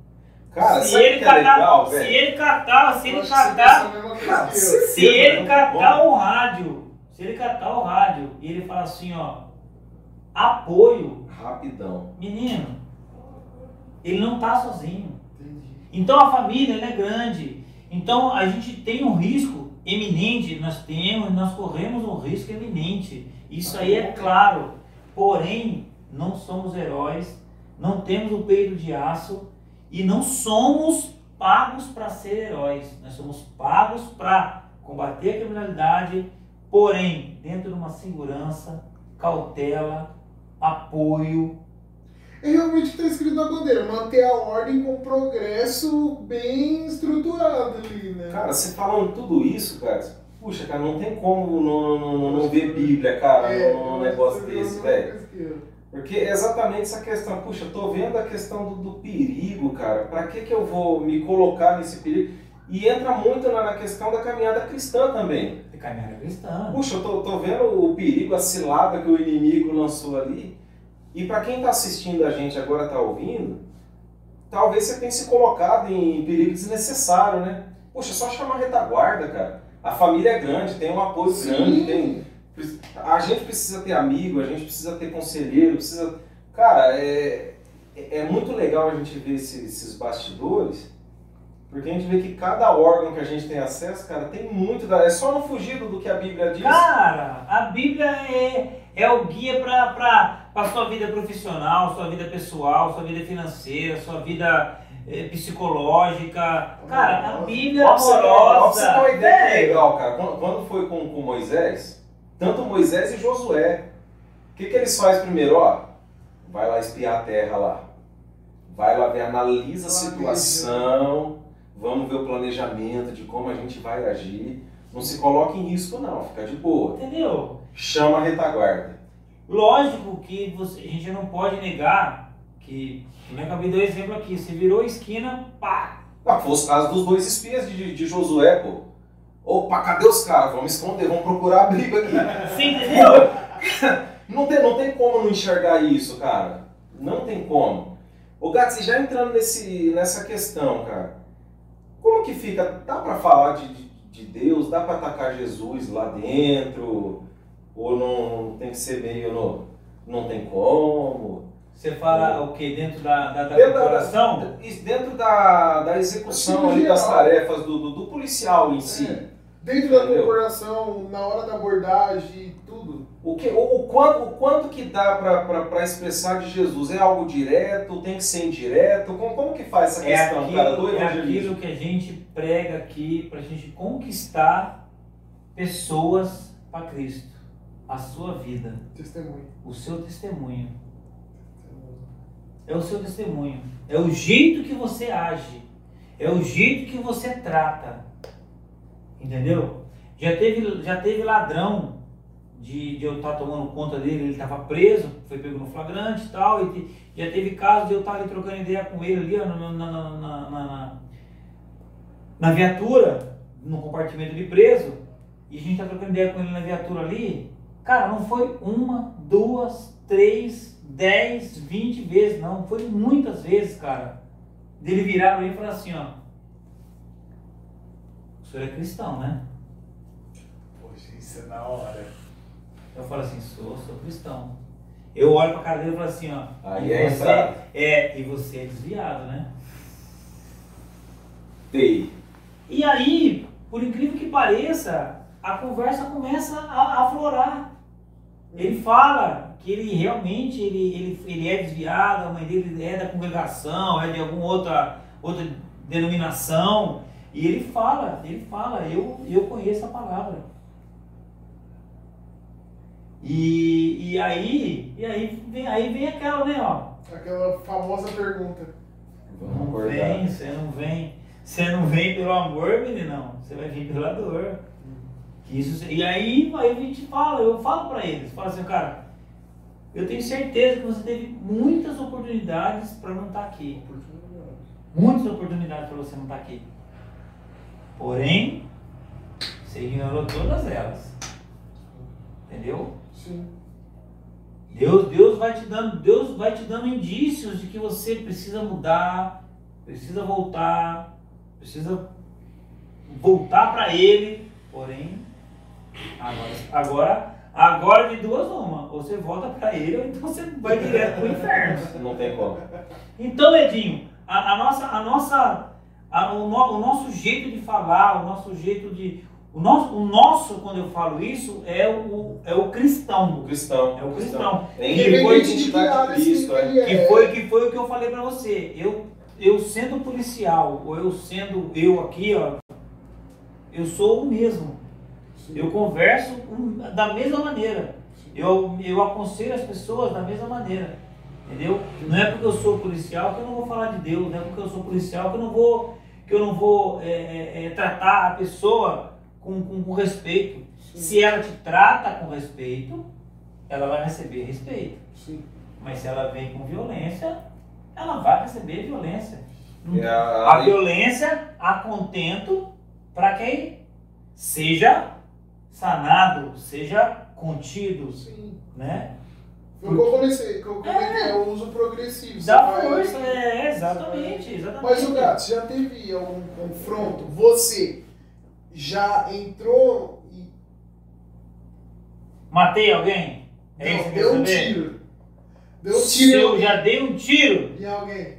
Cara, se ele é catar, legal, se velho? ele catar, se Eu ele catar, Cara, se- ele Bom. catar o rádio, se ele catar o rádio e ele falar assim, ó, apoio, Rapidão. menino, ele não tá sozinho. Entendi. Então a família é grande. Então a gente tem um risco eminente, nós temos, nós corremos um risco eminente. Isso aí é claro. Porém, não somos heróis, não temos o peito de aço e não somos pagos para ser heróis. Nós somos pagos para combater a criminalidade, porém, dentro de uma segurança, cautela, apoio. É realmente o que está escrito na bandeira, manter a ordem com progresso bem estruturado ali, né? Cara, você falando tudo isso, cara, puxa, cara, não tem como não, não, não, não ver Bíblia, cara, É, num negócio desse, velho. pesquei. Porque é exatamente essa questão, puxa, eu tô vendo a questão do, do perigo, cara, pra que que eu vou me colocar nesse perigo? E entra muito na, na questão da caminhada cristã também. De caminhada cristã. Puxa, eu tô, tô vendo o perigo, a cilada que o inimigo lançou ali. E para quem está assistindo a gente agora, está ouvindo, talvez você tenha se colocado em perigo desnecessário, né? Poxa, é só chamar a retaguarda, cara. A família é grande, tem um apoio Sim. grande, tem. A gente precisa ter amigo, a gente precisa ter conselheiro, precisa. Cara, é, é muito legal a gente ver esse- esses bastidores, porque a gente vê que cada órgão que a gente tem acesso, cara, tem muito. da- É só não fugir do do que a Bíblia diz. Cara, a Bíblia é, é o guia para a sua vida profissional, sua vida pessoal, sua vida financeira, sua vida eh, psicológica. Cara, a Bíblia é pra você ter uma amorosa. ideia é legal, cara. Quando, quando foi com, com Moisés, tanto Moisés e Josué, o que, que eles fazem primeiro? Ó, vai lá espiar a terra lá. Vai lá ver, analisa a situação, vamos ver o planejamento de como a gente vai agir. Não se coloque em risco, não, fica de boa. Entendeu? Chama a retaguarda. Lógico que você- a gente não pode negar que, como eu acabei de dar exemplo aqui, você virou a esquina, pá, Ah, foi os casos dos dois espias de, de Josué, pô. Opa, cadê os caras? Vamos esconder, vamos procurar a briga aqui. você entendeu? Não tem, não tem como não enxergar isso, cara. Não tem como. Ô Gato, você já entrando nesse, nessa questão, cara. Como que fica? Dá pra falar de, de, de Deus? Dá pra atacar Jesus lá dentro? Ou não tem que ser meio no. Não tem como? Você fala o que? Dentro da, da, da Dentro da- corporação? Isso Dentro da, da execução ali das tarefas do, do, do policial em si. É. Dentro da Entendeu? corporação, na hora da abordagem, tudo. O, que, o, o quanto, o quanto que dá para expressar de Jesus? É algo direto? Tem que ser indireto? Como, como que faz essa É questão, cara, do aquilo, é aquilo que a gente prega aqui para a gente conquistar pessoas para Cristo. A sua vida, Testemunho. o seu testemunho. É o seu testemunho. É o jeito que você age. É o jeito que você trata. Entendeu? Já teve, já teve ladrão de, de eu estar tomando conta dele, ele estava preso, foi pego no flagrante e tal. E te- já teve caso de eu estar ali trocando ideia com ele ali ó, na, na, na, na- na- viatura, no compartimento de preso, e a gente tá trocando ideia com ele na viatura ali. Cara, não foi uma, duas, três, dez, vinte vezes, não. Foi muitas vezes, cara. Dele virar pra mim e falar assim, ó. O senhor é cristão, né? Poxa, isso é na hora. Eu falo assim, sou, sou cristão. Eu olho pra cara dele e falo assim, ó. Aí e é você é, e você é desviado, né? TI. E aí, por incrível que pareça, a conversa começa a a aflorar. Ele fala que ele realmente ele, ele, ele é desviado, a mãe dele é da congregação, é de alguma outra, outra denominação. E ele fala, ele fala, eu, eu conheço a palavra. E, e aí, e aí vem, aí vem aquela, né, ó. Aquela famosa pergunta. Vamos Não acordar. vem, você não vem. Você não vem pelo amor, meninão. Você vai vir pela dor. Isso, e aí, aí a gente fala, eu falo pra eles, falo assim, cara, eu tenho certeza que você teve muitas oportunidades para não estar aqui. Muitas oportunidades para você não estar aqui. Porém, você ignorou todas elas. Entendeu? Sim. Deus, Deus vai te dando, Deus vai te dando indícios de que você precisa mudar, precisa voltar, precisa voltar para Ele. Porém, agora, agora, agora de duas uma, ou você volta para Ele ou então você vai direto para o inferno. Não tem como. Então, Edinho, a, a nossa, a nossa, a- o, no- o nosso jeito de falar, o nosso jeito de, o nosso, o nosso, quando eu falo isso, é o, é o cristão. O cristão. É o cristão. Tem Que que foi de que identidade área de Cristo, assim é. é. Que foi, que foi o que eu falei pra você. Eu, eu sendo policial, ou eu sendo eu aqui, ó, eu sou o mesmo. Sim. Eu converso da mesma maneira. Eu, eu aconselho as pessoas da mesma maneira. Entendeu? Não é porque eu sou policial que eu não vou falar de Deus, não é porque eu sou policial que eu não vou, que eu não vou é, é, é, tratar a pessoa com, com, com respeito. Se ela te trata com respeito, ela vai receber respeito. Sim. Mas se ela vem com violência, ela vai receber violência. É A a, violência a contento para quem seja sanado, seja contido, Sim. né? Foi o que eu comentei, é o uso progressivo. Dá vai- força, é, exatamente, exatamente. Mas o Gato, já teve algum confronto? Você já entrou e Matei alguém? É não, deu um tiro? Deu um tiro eu já dei um tiro, em alguém.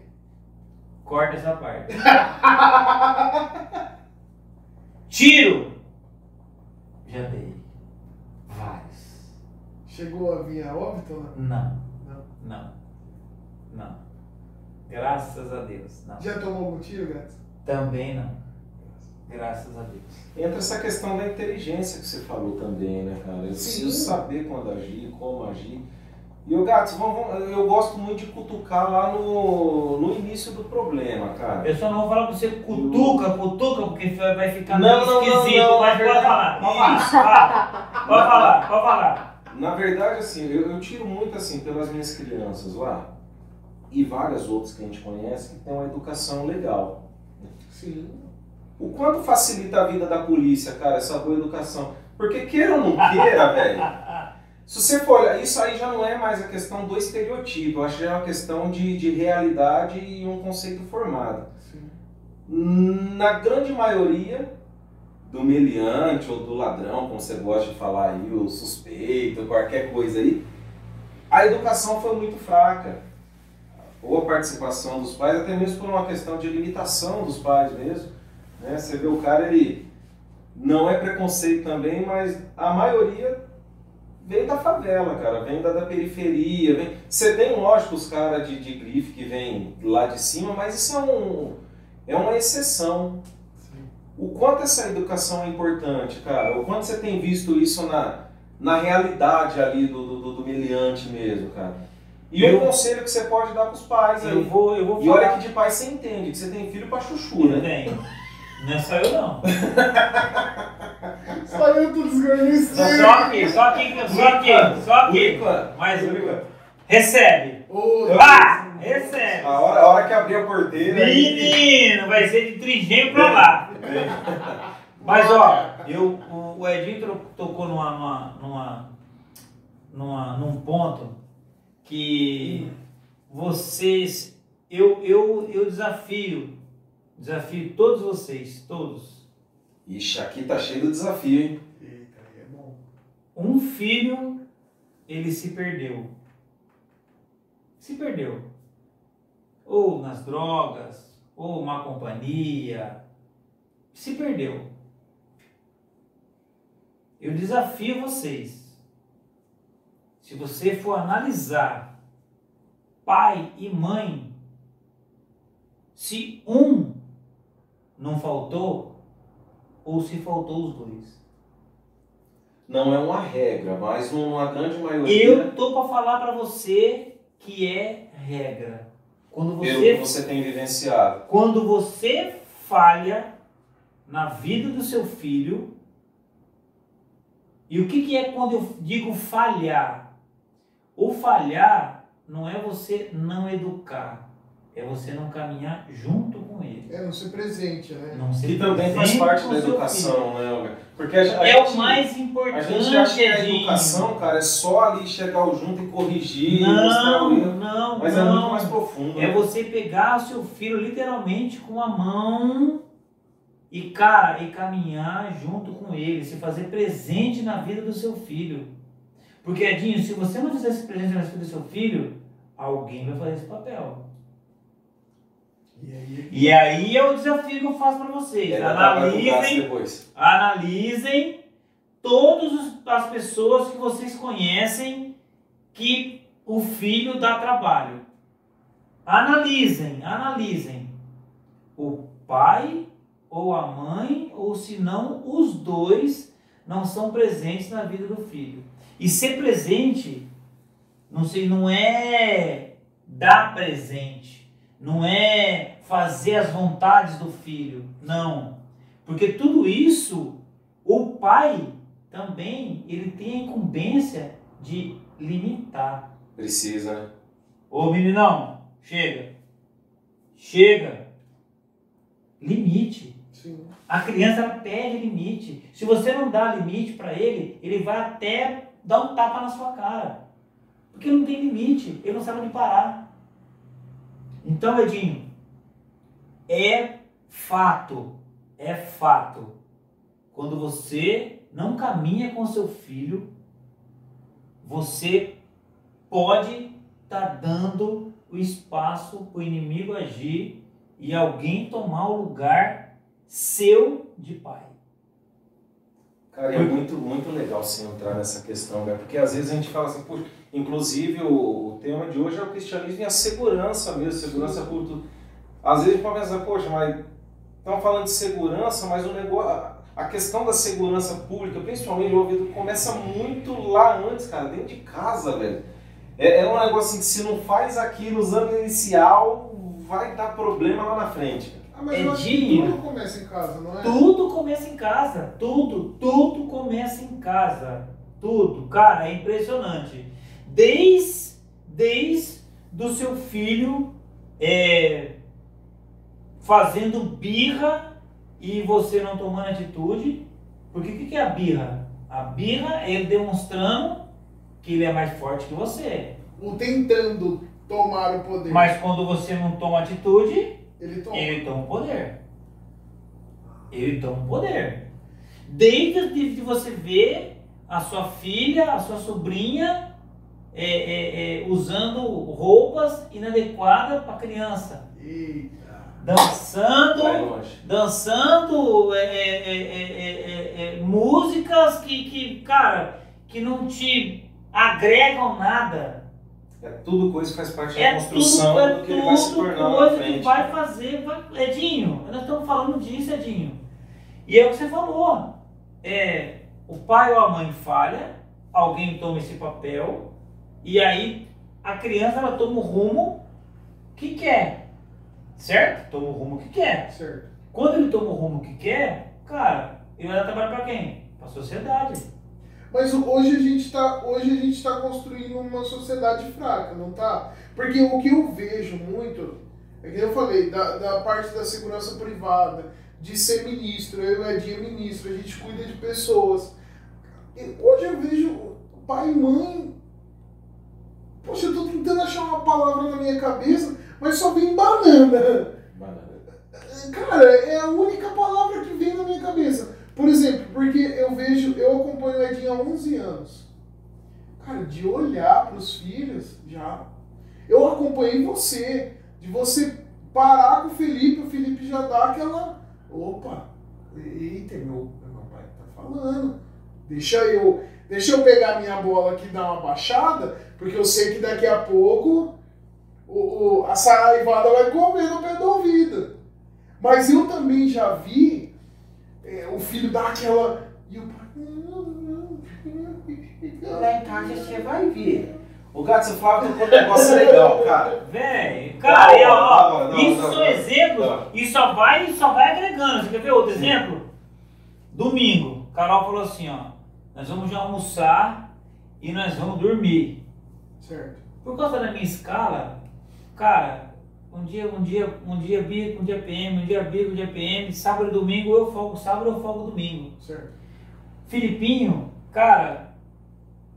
corta essa parte. Tiro! Já dei. Vários. Chegou a vir a óbito não? Não. Não. Não. Não. Graças a Deus. Não. Já tomou algum tiro, Gato? Também não. Graças a Deus. entra essa questão da inteligência que você falou também, né, cara? Eu Sim. preciso saber quando agir, como agir. E o Gato, eu gosto muito de cutucar lá no, no início do problema, cara. Eu só não vou falar pra você cutuca, cutuca, porque vai ficar Não, meio não, não, esquisito. não, mas pode falar. Pode falar. Fala. Pode falar, pode falar. Na verdade, assim, eu, eu tiro muito assim pelas minhas crianças lá e várias outras que a gente conhece que tem uma educação legal. Sim. O quanto facilita a vida da polícia, cara, essa boa educação? Porque queira ou não queira, velho. Se você for olhar, isso aí já não é mais a questão do estereotipo, acho que já é uma questão de, de realidade e um conceito formado. Sim. Na grande maioria do meliante ou do ladrão, como você gosta de falar aí, o suspeito, qualquer coisa aí, a educação foi muito fraca. Ou a participação dos pais, até mesmo por uma questão de limitação dos pais mesmo. Né? Você vê o cara, ele não é preconceito também, mas a maioria vem da favela, cara, vem da, da periferia. Vem... Você tem, lógico, os caras de, de grife que vêm lá de cima, mas isso é, um, é uma exceção. Sim. O quanto essa educação é importante, cara? O quanto você tem visto isso na, na realidade ali do, do, do, meliante mesmo, cara? E Eu- o conselho que você pode dar pros pais Eu aí. vou, eu vou E olha falar. que de pai você entende, que você tem filho pra chuchu, Eu né? tenho. Não é só eu não. Só eu tô desguarnecido. Só aqui, só aqui, só aqui, só aqui. Por enquanto. recebe. Ah! Recebe. A hora, a hora que abrir a porteira aí. Menino, vai ser de trigêmeo pra lá. Mas ó, eu, o, o Edinho tocou numa, numa, numa, numa- num ponto que vocês, eu, eu, eu desafio, desafio todos vocês, todos. Ixi, aqui tá cheio do desafio, hein? Eita, aí é bom. Um filho, ele se perdeu. Se perdeu. Ou nas drogas, ou má companhia. Se perdeu. Eu desafio vocês. Se você for analisar pai e mãe, se um não faltou, ou se faltou os dois. Não é uma regra, mas uma grande maioria. Eu tô para falar para você que é regra. Quando Pelo você, que você tem vivenciado. quando você falha na vida do seu filho, e o que, que é quando eu digo falhar? O falhar não é você não educar, é você não caminhar junto com ele. É, não ser presente, né? Não ser Que também faz parte da educação, né, Olga? Porque a, a É gente, o mais A importante, gente acha que a educação, cara, é só ali chegar junto e corrigir, mostrar Não, o erro. não, Mas não. é muito mais profundo. É né? você pegar o seu filho literalmente com a mão e, cara, e caminhar junto com ele, se fazer presente na vida do seu filho. Porque, Edinho, se você não fizer esse presente na vida do seu filho, alguém vai fazer esse papel. E aí, E aí é o desafio que eu faço para vocês. Analisem, depois. analisem todas as pessoas que vocês conhecem que o filho dá trabalho. Analisem, analisem. O pai ou a mãe, ou se não, os dois não são presentes na vida do filho. E ser presente não, sei, não é dar presente, não é fazer as vontades do filho, não. Porque tudo isso, o pai também, ele tem a incumbência de limitar. Precisa, né? Ô meninão, chega. Chega. Limite. sim. A criança ela pede limite. Se você não dá limite para ele, ele vai até dar um tapa na sua cara. Porque ele não tem limite, ele não sabe onde parar. Então, Edinho, é fato, é fato. Quando você não caminha com seu filho, você pode estar dando o espaço para o inimigo agir e alguém tomar o lugar seu de pai. Cara, é muito, muito legal você entrar nessa questão, né? Porque às vezes a gente fala assim, pô, inclusive o, o tema de hoje é o cristianismo e a segurança mesmo, segurança por tudo. Às vezes a gente pode pensar, poxa, mas estão falando de segurança, mas o negócio, a- questão da segurança pública, principalmente o ouvido, começa muito lá antes, cara, dentro de casa, velho. É, é um negócio assim que se não faz aqui nos anos inicial, vai dar problema lá na frente. cara. Ah, mas que Edinho. tudo começa em casa, não é? Tudo começa em casa. Tudo, tudo começa em casa. Tudo. Cara, é impressionante. Desde, desde do seu filho é, fazendo birra e você não tomando atitude. Porque o que, é a birra? A birra é ele demonstrando que ele é mais forte que você. O tentando tomar o poder. Mas quando você não toma atitude, Ele toma. ele toma o poder. Ele toma o poder. Desde de de você ver a sua filha, a sua sobrinha é, é, é, usando roupas inadequadas para criança. Eita. Dançando, dançando é, é, é, é, é, é, músicas que, que, cara, que não te agregam nada. É tudo coisa que faz parte da construção tudo, é do que ele vai se tornar coisa na frente. que vai fazer. vai- Edinho, nós estamos falando disso, Edinho. E é o que você falou. É, o pai ou a mãe falha, alguém toma esse papel, e aí a criança ela toma o rumo que quer. Certo? Toma o rumo que quer. Certo. Quando ele toma o rumo que quer, cara, ele vai dar trabalho pra quem? Pra sociedade. Mas hoje a gente tá, hoje a gente tá construindo uma sociedade fraca, não tá? Porque o que eu vejo muito, é que eu falei, da, da parte da segurança privada, de ser ministro, eu e o Edinho é ministro, a gente cuida de pessoas. E hoje eu vejo pai e mãe. Poxa, eu tô tentando achar uma palavra na minha cabeça, mas só vem banana. Cara, é a única palavra que vem na minha cabeça. Por exemplo, porque eu vejo, eu acompanho o Edinho há 11 anos. Cara, de olhar para os filhos, já. Eu acompanhei você, de você parar com o Felipe, o Felipe já dá aquela. Opa, eita, meu, meu pai tá falando. Deixa eu, deixa eu pegar minha bola aqui e dar uma baixada, porque eu sei que daqui a pouco o, o- a saraivada vai comer no pé do ouvido. Mas eu também já vi é, o filho dar aquela. E o pai. Não, não. Lá em casa você vai ver. O Gato, você falava que o negócio é legal, cara. Véi, cara, é, ó, Não, não, isso não, são não. exemplos Não. e só vai, só vai agregando. Você quer ver outro exemplo? Domingo, Carol falou assim, ó, nós vamos já almoçar e nós vamos dormir. Certo. Por causa da minha escala, cara, um dia, um dia, um dia bico, um dia PM, um dia bico, um dia PM, sábado e domingo eu folgo, sábado eu folgo domingo. Certo. Filipinho, cara,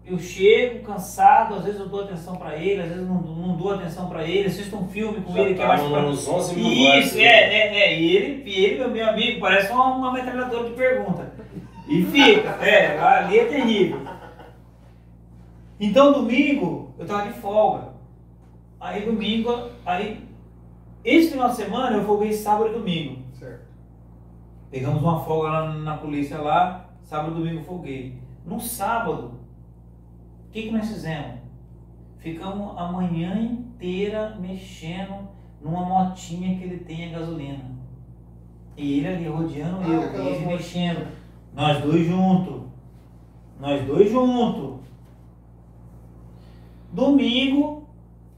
eu chego cansado, às vezes eu dou atenção pra ele, às vezes não, não dou atenção pra ele, assisto um filme com Já ele que é tá mais pra... nos 11 mil likes, Isso, é, é, é. E ele, e ele, meu, meu amigo, parece uma, uma metralhadora de pergunta. E fica, é, ali é terrível. Então domingo eu tava de folga. Aí domingo, aí esse final de semana eu folguei sábado e domingo. Certo. Pegamos uma folga lá na polícia lá, sábado e domingo folguei. No sábado, o que, que nós fizemos? Ficamos a manhã inteira mexendo numa motinha que ele tem a gasolina. E ele ali rodeando Ah, eu, e ele mexendo. Nós dois juntos. Nós dois juntos. Domingo,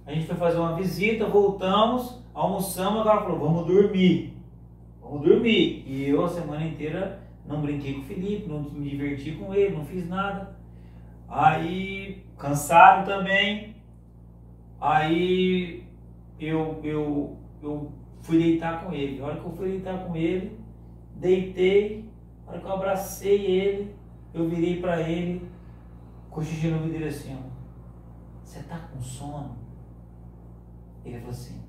a gente foi fazer uma visita, voltamos, almoçamos, agora falou, vamos dormir. Vamos dormir. E eu a semana inteira não brinquei com o Felipe, não me diverti com ele, não fiz nada. Aí, cansado também. Aí eu, eu, eu fui deitar com ele. A hora que eu fui deitar com ele, deitei, a hora que eu abracei ele, eu virei pra ele, cochichei no ouvido dele assim, ó. Você tá com sono? Ele falou assim,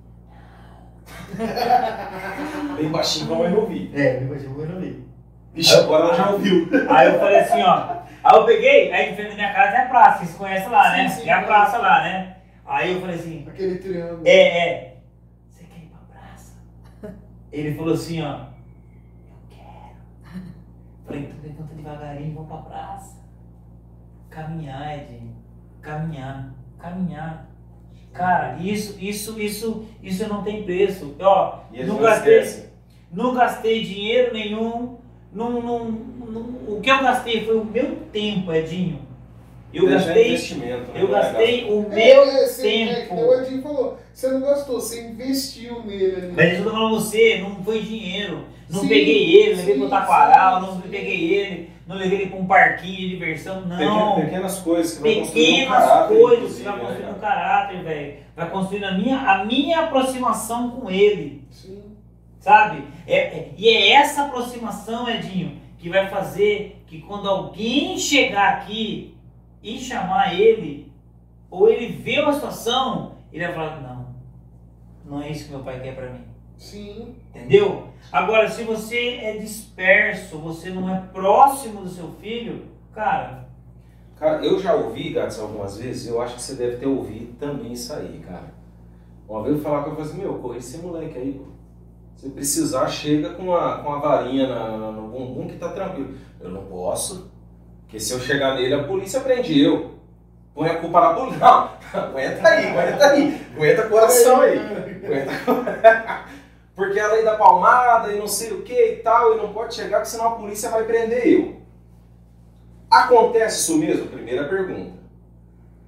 Bem baixinho pra mãe não ouvir. é, eu não ouvi. Vixe, agora ela já ouviu. Aí eu falei assim, ó. Aí eu peguei, aí em frente da minha casa é a praça, vocês conhecem lá, né? Sim, sim, é a praça lá, né? Aí eu falei assim, Aquele triângulo. é, é. Você quer ir pra praça? Ele falou assim, ó. Eu quero. Falei, então levanta devagarinho, vamos pra praça. Caminhar, Edinho. Caminhar. Caminhar. Cara, isso, isso, isso, isso não tem preço. Ó, E não gastei, não gastei dinheiro nenhum. Não, não, não- o que eu gastei foi o meu tempo, Edinho. Eu Deixa gastei, investimento, né? eu gastei o É, meu é, você- É, tempo. nem o Edinho falou. Você não gastou, você investiu nele ali. Mas eu tô falando você, não foi dinheiro. Não Sim, peguei ele, levei pro Taquaral, não peguei ele, não levei ele pra um parquinho de diversão, não. Pequenas, pequenas coisas que vai construir um Pequenas caráter, coisas que vai né, construir um cara? caráter, velho. Vai construir a minha, a minha aproximação com ele. Sim. Sabe? É, é- e é essa aproximação, Edinho, que vai fazer que quando alguém chegar aqui e chamar ele, ou ele vê uma situação, ele vai falar, não, não é isso que meu pai quer pra mim. Sim. Entendeu? Agora, se você é disperso, você não é próximo do seu filho, cara, Cara, eu já ouvi, Gats, algumas vezes, eu acho que você deve ter ouvido também isso aí, cara. Uma vez eu falar com eu falei assim, meu, corre esse moleque aí, pô. Se precisar, chega com a, com a varinha na, na- no bumbum que tá tranquilo. Eu não posso, porque se eu chegar nele, a polícia prende eu. Põe a culpa na polícia. Não, aguenta aí, aguenta aí. Aguenta o coração aí. Aguenta. Porque a lei da palmada e não sei o que e tal, e não pode chegar, porque senão a polícia vai prender eu. Acontece isso mesmo? Primeira pergunta.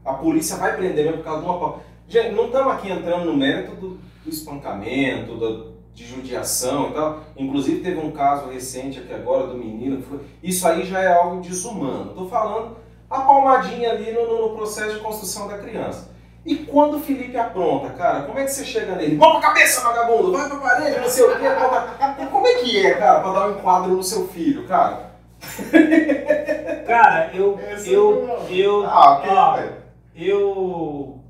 A polícia vai prender mesmo por causa de uma. pa- Gente, não estamos aqui entrando no mérito do, espancamento, do- de judiação e tal. Inclusive teve um caso recente aqui agora do menino foi. Isso aí já é algo desumano. Estou falando a palmadinha ali no- no processo de construção da criança. E quando o Felipe apronta, cara, como é que você chega nele? Mão pra cabeça, vagabundo! Vai pra parede, não sei o quê. Como é que é, cara, pra dar um enquadro no seu filho, cara? Cara, eu. Essa eu. não. eu. Ah, ok, ó, velho. eu.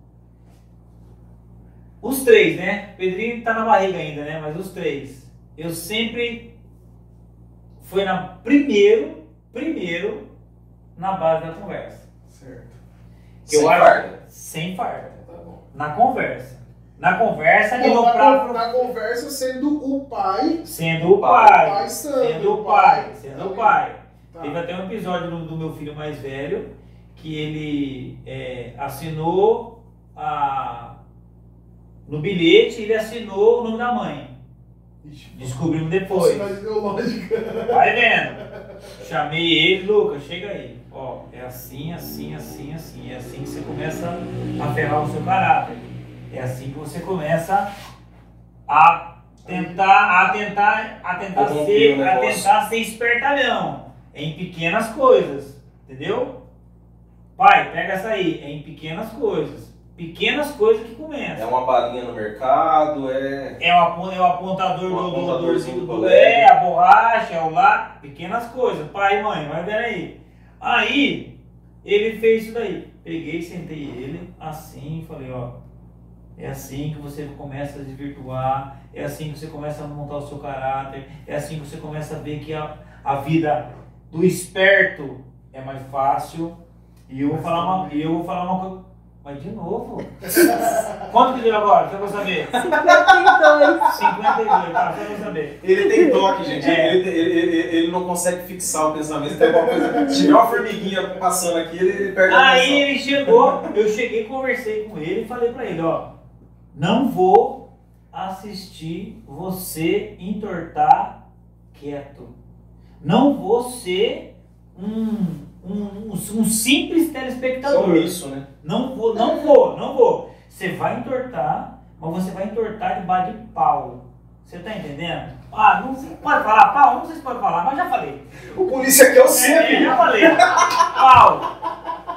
Os três, né? Pedrinho tá na barriga ainda, né? Mas os três. Eu sempre. Foi na. Primeiro. Primeiro. Na base da conversa. Certo. Eu Sem acho- farda. Sem farda. Tá bom. Na conversa. Na conversa, Não, nível na, próprio. con- na conversa sendo o pai, Sendo o Pai. pai. pai santo. Sendo o pai. Sendo o pai. Tá. Teve até um episódio do, do meu filho mais velho que ele é, assinou a, no bilhete, ele assinou o nome da mãe. Descobrimos depois. Vai vendo. Chamei ele, Lucas, chega aí. Ó, é assim, assim, assim, assim. É assim que você começa a ferrar o seu caráter. É assim que você começa a tentar, a tentar, a tentar ser, a tentar ser espertalhão. É em pequenas coisas, entendeu? Pai, pega essa aí. É em pequenas coisas. Pequenas coisas que É começam. uma balinha no mercado, é. É o, é o apontador Um do, do, apontadorzinho do, do do, colégio. é, a borracha, é o lá, pequenas coisas. Pai mãe, vai ver aí. Aí, ele fez isso daí. Peguei, sentei ele assim e falei, ó, é assim que você começa a desvirtuar, é assim que você começa a montar o seu caráter, é assim que você começa a ver que a, a vida do esperto é mais fácil. E eu vou falar uma, e eu vou falar uma coisa. Mas de novo? Quanto que deu agora? Só pra saber. 52. 52, tá, só pra saber. Ele tem toque, gente. É. Ele, ele, ele, ele não consegue fixar o pensamento. Tem alguma coisa. Se tiver uma formiguinha passando aqui, ele, perde a Aí ele chegou, eu cheguei, conversei com ele e falei pra ele, ó, não vou assistir você entortar quieto. Não vou ser um, um, um simples é telespectador. isso, né? Não vou, não vou, não vou. Você vai entortar, mas você vai entortar debaixo de pau. Você tá entendendo? Ah, não sei, pode falar pau? Não sei se pode falar, mas já falei. O polícia aqui é o É, sempre. já falei. Pau.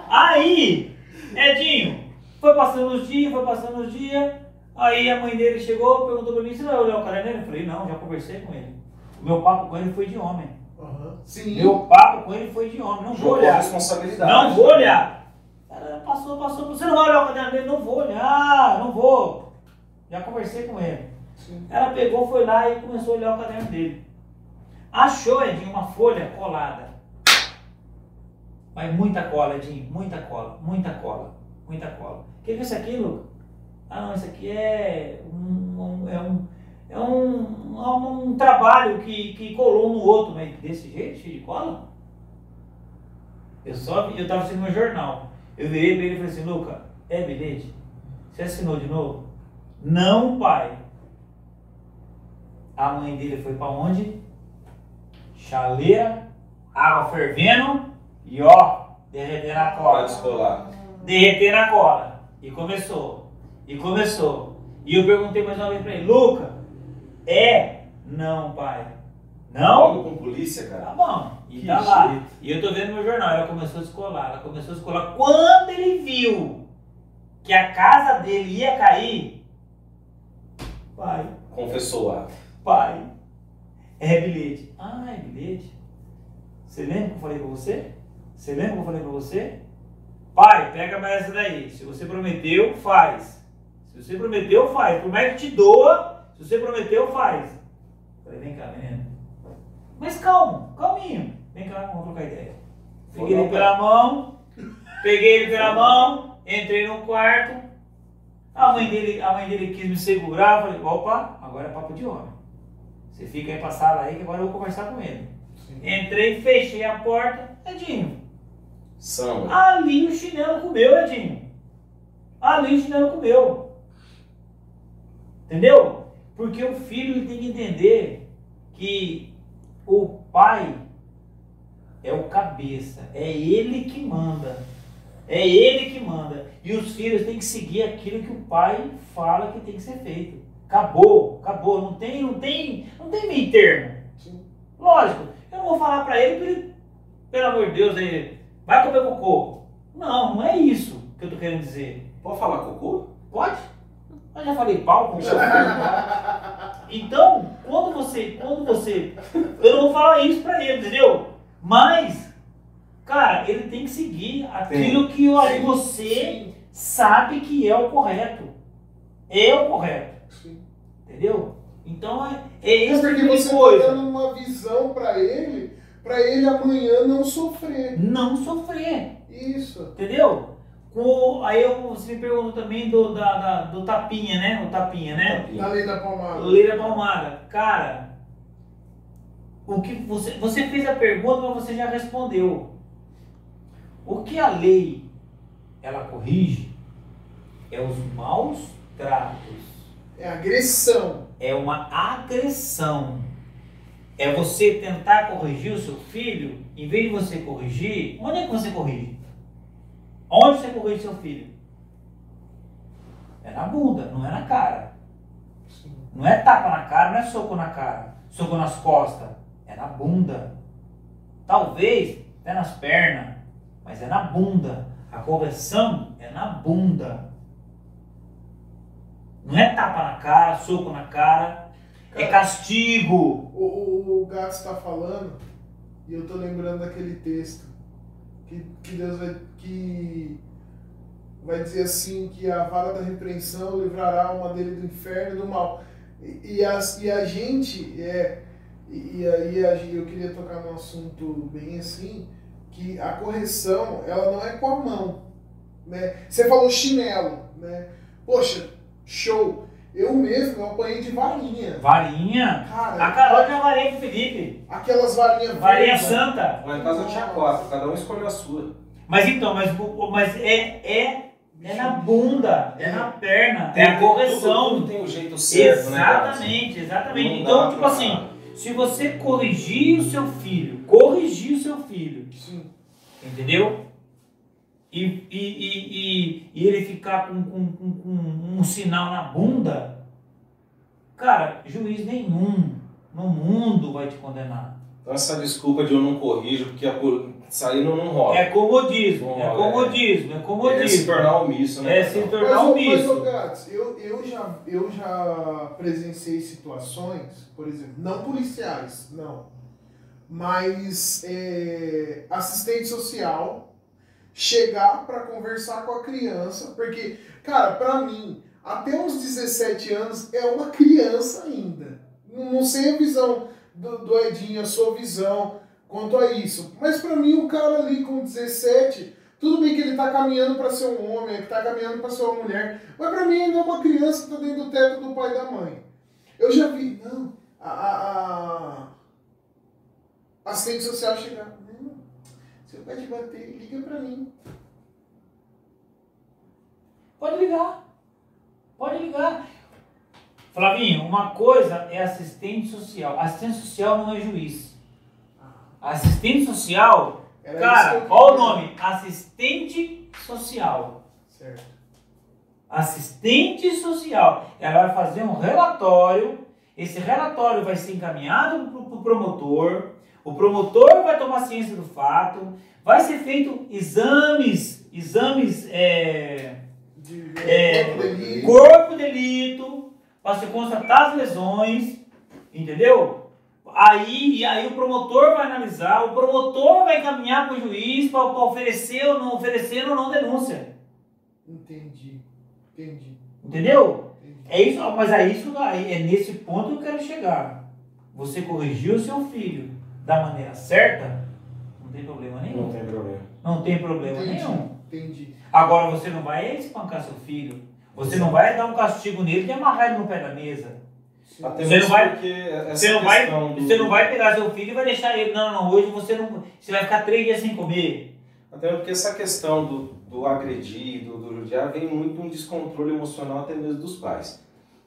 Aí, Edinho, foi passando os dias, foi passando os dias. Aí a mãe dele chegou, perguntou pra mim, você vai olhar o caderno? Eu falei, não, já conversei com ele. O meu papo com ele foi de homem. Sim. Meu papo com ele foi de homem, não vou Jogou a olhar. responsabilidade. Não vou olhar. Cara, Passou, passou. Você não vai olhar o caderno dele? Não vou olhar, não vou. Já conversei com ele. Sim. Ela pegou, foi lá e começou a olhar o caderno dele. Achou, Edinho, uma folha colada. Mas muita cola, Edinho, muita cola, muita cola, muita cola. Quer ver isso aqui, Luca? Ah, não, isso aqui é um, um- é um, é um, é um trabalho que, que colou um no outro, mas desse jeito, cheio de cola? Eu só eu tava assistindo meu jornal. Eu virei pra ele e falei assim, Luca, é bilhete? Você assinou de novo? Não, pai. A mãe dele foi pra onde? Chaleira, água fervendo e ó, derretendo a Pode cola. descolar. Derretendo a cola. E começou. E começou. E eu perguntei mais uma vez pra ele, Luca, é? Não, pai. Não? Logo com polícia, Tá cara. bom. E Que tá lá. jeito. E eu tô vendo no meu jornal, ela começou a descolar, ela começou a descolar. Quando ele viu que a casa dele ia cair, pai, Confessou ato. pai, é bilhete. Ah, é bilhete? Você lembra que eu falei pra você? Você lembra que eu falei pra você? Pai, pega mais essa daí. Se você prometeu, faz. Se você prometeu, faz. Por mais que te doa, se você prometeu, faz. Falei, vem cá, menino. Mas calma, calminho. Vem cá, vamos trocar ideia. Peguei ele pela mão, peguei ele pela mão, entrei no quarto. A mãe dele, a mãe dele quis me segurar, falei, opa, agora é papo de homem. Você fica aí pra sala aí que agora eu vou conversar com ele. Sim. Entrei, fechei a porta, Edinho. Samba. Ali o chinelo comeu, Edinho. Ali o chinelo comeu. Entendeu? Porque o filho ele tem que entender que o pai é o cabeça, é ele que manda. É ele que manda. E os filhos têm que seguir aquilo que o pai fala que tem que ser feito. Acabou, acabou. Não tem, não tem, não tem meio termo. Lógico, eu não vou falar pra ele, ele, pelo amor de Deus, ele vai comer cocô. Não, não é isso que eu tô querendo dizer. Pode falar cocô? Pode? Eu já falei pau com seu filho. Então, quando você, quando você, eu não vou falar isso pra ele, entendeu? Mas, cara, ele tem que seguir aquilo que Sim. você sabe que é o correto. É o correto, Sim. entendeu? Então é, é É esse porque tipo você tá coisa. dando uma visão pra ele, pra ele amanhã não sofrer. Não sofrer. Isso. Entendeu? Com- aí eu, você me perguntou também do, da, da- do tapinha, né? O tapinha, né? Na lei da palmada. Leira Palmada. Cara, o que você, você fez a pergunta, mas você já respondeu. O que a lei ela corrige é os maus tratos. É agressão. É uma agressão. É você tentar corrigir o seu filho, em vez de você corrigir, onde é que você corrige? Onde você corrige seu filho? É na bunda, não é na cara. Não é tapa na cara, não é soco na cara, soco nas costas. É na bunda. Talvez até nas pernas, mas é na bunda. A correção é na bunda. Não é tapa na cara, soco na cara, é Cara, castigo. O, o, o Gato está falando, e eu tô lembrando daquele texto, que, que Deus vai, que vai dizer assim, que a vara da repreensão livrará a alma dele do inferno e do mal. E, e, as, e a gente, é, e, aí a eu queria tocar num assunto bem assim, que a correção, ela não é com a mão, né? Você falou chinelo, né? Poxa, show! Eu mesmo, eu apanhei de varinha. Varinha. Cara, A Carol já varinha com o Felipe. Aquelas varinhas Varinha santa. Lá em casa eu tinha quatro, cada um escolheu a sua. Mas então, mas, mas é, é, é na bunda, é na perna, é Tem- a correção. Tudo, tudo tem o jeito certo, né? Exatamente, exatamente. Não Então, tipo pra- assim, se você corrigir o seu filho, corrigir o seu filho, Sim. entendeu? E, e, e, e, e ele ficar com, com, com, com um sinal na bunda, cara, juiz nenhum no mundo vai te condenar. Então essa desculpa de eu não corrijo, porque a saindo não rola. É comodismo, Bom, é é. comodismo, é É se comodismo. tornar omisso, né? É se tornar Mas, mas, omisso. ô, Gats, eu, eu, já, eu já presenciei situações, por exemplo, não policiais, não, mas é, assistente social chegar para conversar com a criança, porque, cara, para mim, até uns 17 anos é uma criança ainda. Não, não sei a visão do, do Edinho, a sua visão quanto a isso, mas para mim o cara ali com 17 tudo bem que ele tá caminhando para ser um homem, ele tá caminhando para ser uma mulher, mas para mim ainda é uma criança que tá dentro do teto do pai e da mãe. Eu já vi, não, a, a, a assistente social chegar, não, se eu pai te bater, liga para mim. Pode ligar. Pode ligar. Flavinho, uma coisa é assistente social. Assistente social não é juiz. Assistente social, Era cara, olha o nome. Assistente social. Certo. Assistente social. Ela vai fazer um relatório. Esse relatório vai ser encaminhado para o promotor. O promotor vai tomar ciência do fato. Vai ser feito exames, exames é, De, É, corpo delito. corpo delito, para se constatar as lesões, entendeu? Aí, e aí o promotor vai analisar, o promotor vai encaminhar para o juiz para oferecer ou não oferecer ou não denúncia. Entendi, entendi, Entendeu? entendi. É isso, mas é isso, aí, é nesse ponto que eu quero chegar. Você corrigiu o seu filho da maneira certa, não tem problema nenhum. Não tem problema. Não tem problema Entendi. nenhum. Entendi. Agora você não vai espancar seu filho. Você não vai dar um castigo nele de amarrar ele no pé da mesa. Sim. Até Você não vai- porque essa Você não, vai, questão do- você não vai pegar seu filho e vai deixar ele. Não, não, hoje você não. Você vai ficar três dias sem comer. Até porque essa questão do, do agredido, do judiar, vem muito um descontrole emocional até mesmo dos pais.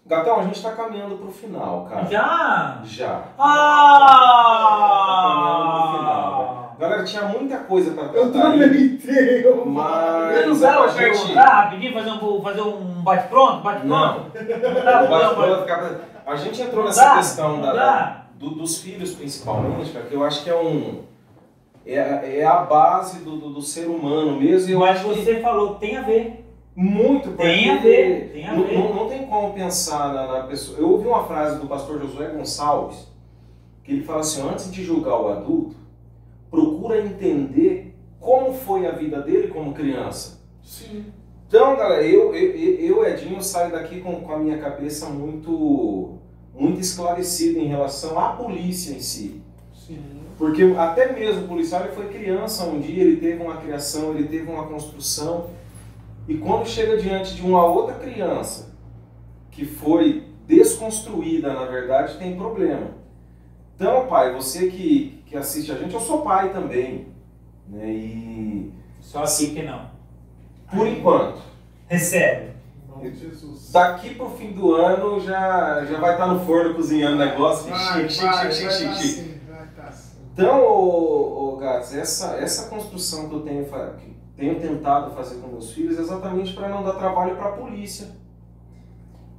Gatão, a gente tá caminhando pro final, cara. Já? Já. Ah! Tá caminhando pro final, Galera, tinha muita coisa pra Eu tratar também tenho. Mas Eu não é pra gente. perguntar rapidinho, fazer um, fazer um bate-pronto? Bate-pronto? Não. Não dá, O não dá, Vasco ficar- A gente entrou nessa dá, questão da- da- do- dos filhos, principalmente, cara, que eu acho que é um. É, é a base do, do, do ser humano mesmo. Eu Mas acho que você falou que tem a ver. muito Tem a porque ver, tem a não, ver. Não, não tem como pensar na, na pessoa. Eu ouvi uma frase do pastor Josué Gonçalves que ele fala assim: antes de julgar o adulto, procura entender como foi a vida dele como criança. Sim. Então, galera, eu, eu, eu Edinho, saio daqui com, com a minha cabeça muito, muito esclarecida em relação à polícia em si. Sim. Porque até mesmo o policial ele foi criança um dia, ele teve uma criação, ele teve uma construção. E quando chega diante de uma outra criança que foi desconstruída, na verdade, tem problema. Então, pai, você que, que assiste a gente, eu sou pai também. Né? E Só assim que não. Por enquanto, Recebe. Daqui pro fim do ano já, já vai estar no forno cozinhando negócio. Vai, Chique, vai, chique, vai chique, tá chique, chique. vai tá assim. Então, ô, ô, Gats, essa, essa construção que eu tenho, que tenho tentado fazer com meus filhos é exatamente para não dar trabalho para a polícia.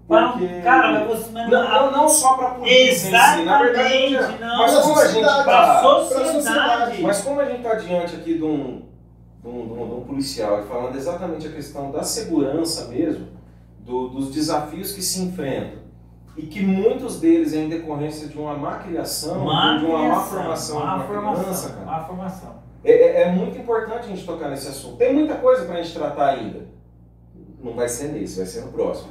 Mas não- Porque- Cara, mas você. Mas não, não, não só para a polícia em si, na verdade, Exatamente, já- não. mas como a gente Pra Pra tá, sociedade. sociedade. mas como a gente está diante aqui de um, de, um, de um- de um policial e falando exatamente a questão da segurança mesmo, do- dos desafios que se enfrentam e que muitos deles é em decorrência de uma má criação, Má de uma má formação má de uma formação, criança, cara. má formação. É, é- é muito importante a gente tocar nesse assunto. Tem muita coisa para a gente tratar ainda. Não vai ser nesse, vai ser no próximo.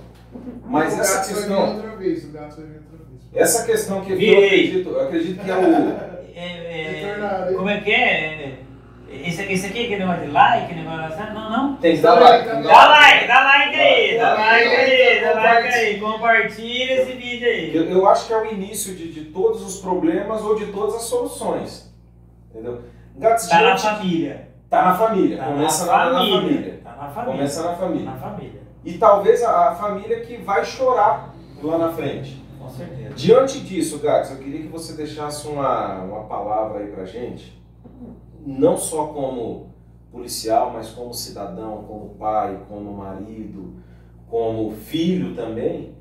Mas o essa questão, outra vez, o gato vir outra vez. essa questão que eu acredito, eu acredito que é o É, é, como é que é? Esse, esse aqui, aquele negócio de like, negócio assim? Não, não. tem que dar Dá like. like, Dá like, dá like aí, dá like aí, dá like compartilha. aí. Compartilha esse vídeo aí. Eu, eu acho que é o início de, de todos os problemas ou de todas as soluções. Entendeu? Gatos Tá na diante- família. tá na família. Tá Começa na na, na família. família. Tá na família. Começa na Tá família. na família. E talvez a, a família que vai chorar lá na frente. Com certeza. Diante disso, Gatos, eu queria que você deixasse uma, uma palavra aí pra gente, não só como policial, mas como cidadão, como pai, como marido, como filho também,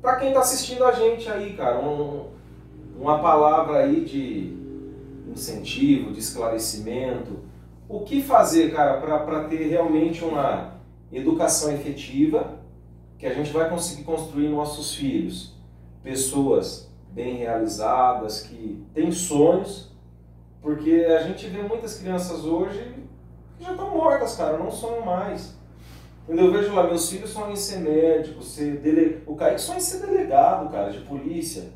para quem tá assistindo a gente aí, cara, um- uma palavra aí de incentivo, de esclarecimento, o que fazer, cara, para ter realmente uma educação efetiva que a gente vai conseguir construir nossos filhos? Pessoas bem realizadas, que têm sonhos, porque a gente vê muitas crianças hoje que já estão mortas, cara, não sonham mais. Quando eu vejo lá, meus filhos sonham em ser médico, ser dele... o Kaique sonha em ser delegado, cara, de polícia.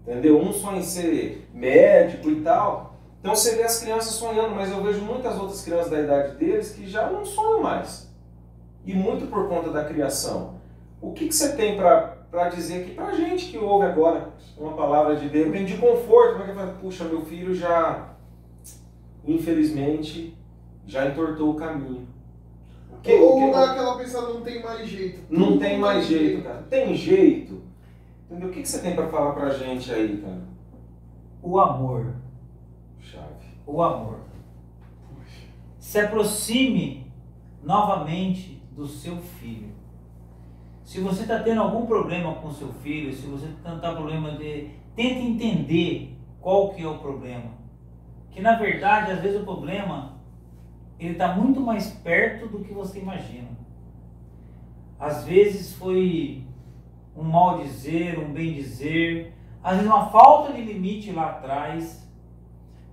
Entendeu? Um sonha em ser médico e tal. Então você vê as crianças sonhando, mas eu vejo muitas outras crianças da idade deles que já não sonham mais. E muito por conta da criação. O que, que você tem para dizer aqui pra gente que ouve agora uma palavra de Deus, de conforto, para que fala, puxa, meu filho já, infelizmente, já entortou o caminho. O que- Ou que- dá aquela pensada, não tem mais jeito. não tem mais jeito, cara. Tem jeito. Entendeu? O que, que você tem para falar pra gente aí, cara? O amor. Chave. O amor. Se aproxime novamente do seu filho. Se você está tendo algum problema com seu filho, se você está tendo problema de. Tente entender qual que é o problema. Que na verdade, às vezes o problema ele está muito mais perto do que você imagina. Às vezes foi um mal dizer, um bem dizer, às vezes uma falta de limite lá atrás.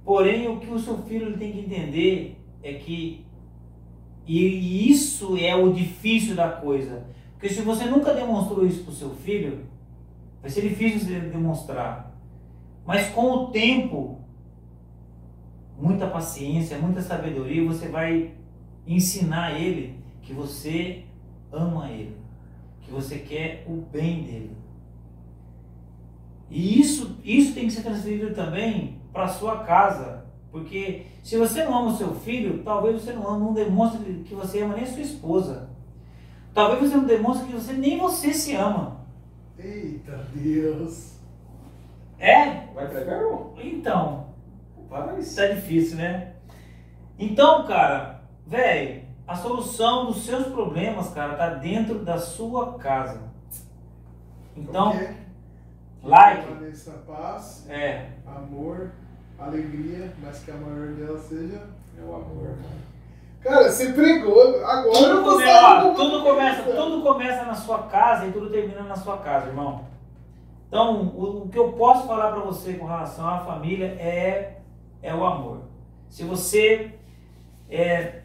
Porém, o que o seu filho tem que entender é que e isso é o difícil da coisa. Porque se você nunca demonstrou isso para o seu filho, vai ser difícil você demonstrar. Mas com o tempo, muita paciência, muita sabedoria, você vai ensinar ele que você ama ele, que você quer o bem dele. E isso, isso tem que ser transferido também para sua casa. Porque se você não ama o seu filho, talvez você não, ama, não demonstre que você ama nem a sua esposa. Talvez você não demonstre que você nem você se ama. Eita Deus. É? Vai pregar, irmão? Então, Rapaz, Tá difícil, né? Então, cara, velho, a solução dos seus problemas, cara, tá dentro da sua casa. Então, Ok? like, Permaneça paz, é, amor, alegria, mas que a maior dela seja. meu amor, cara. Você pregou, agora tudo, eu come- ó, tudo começa, é. tudo começa na sua casa e tudo termina na sua casa, irmão. Então, o, o que eu posso falar pra você com relação à família é, é o amor. Se você é,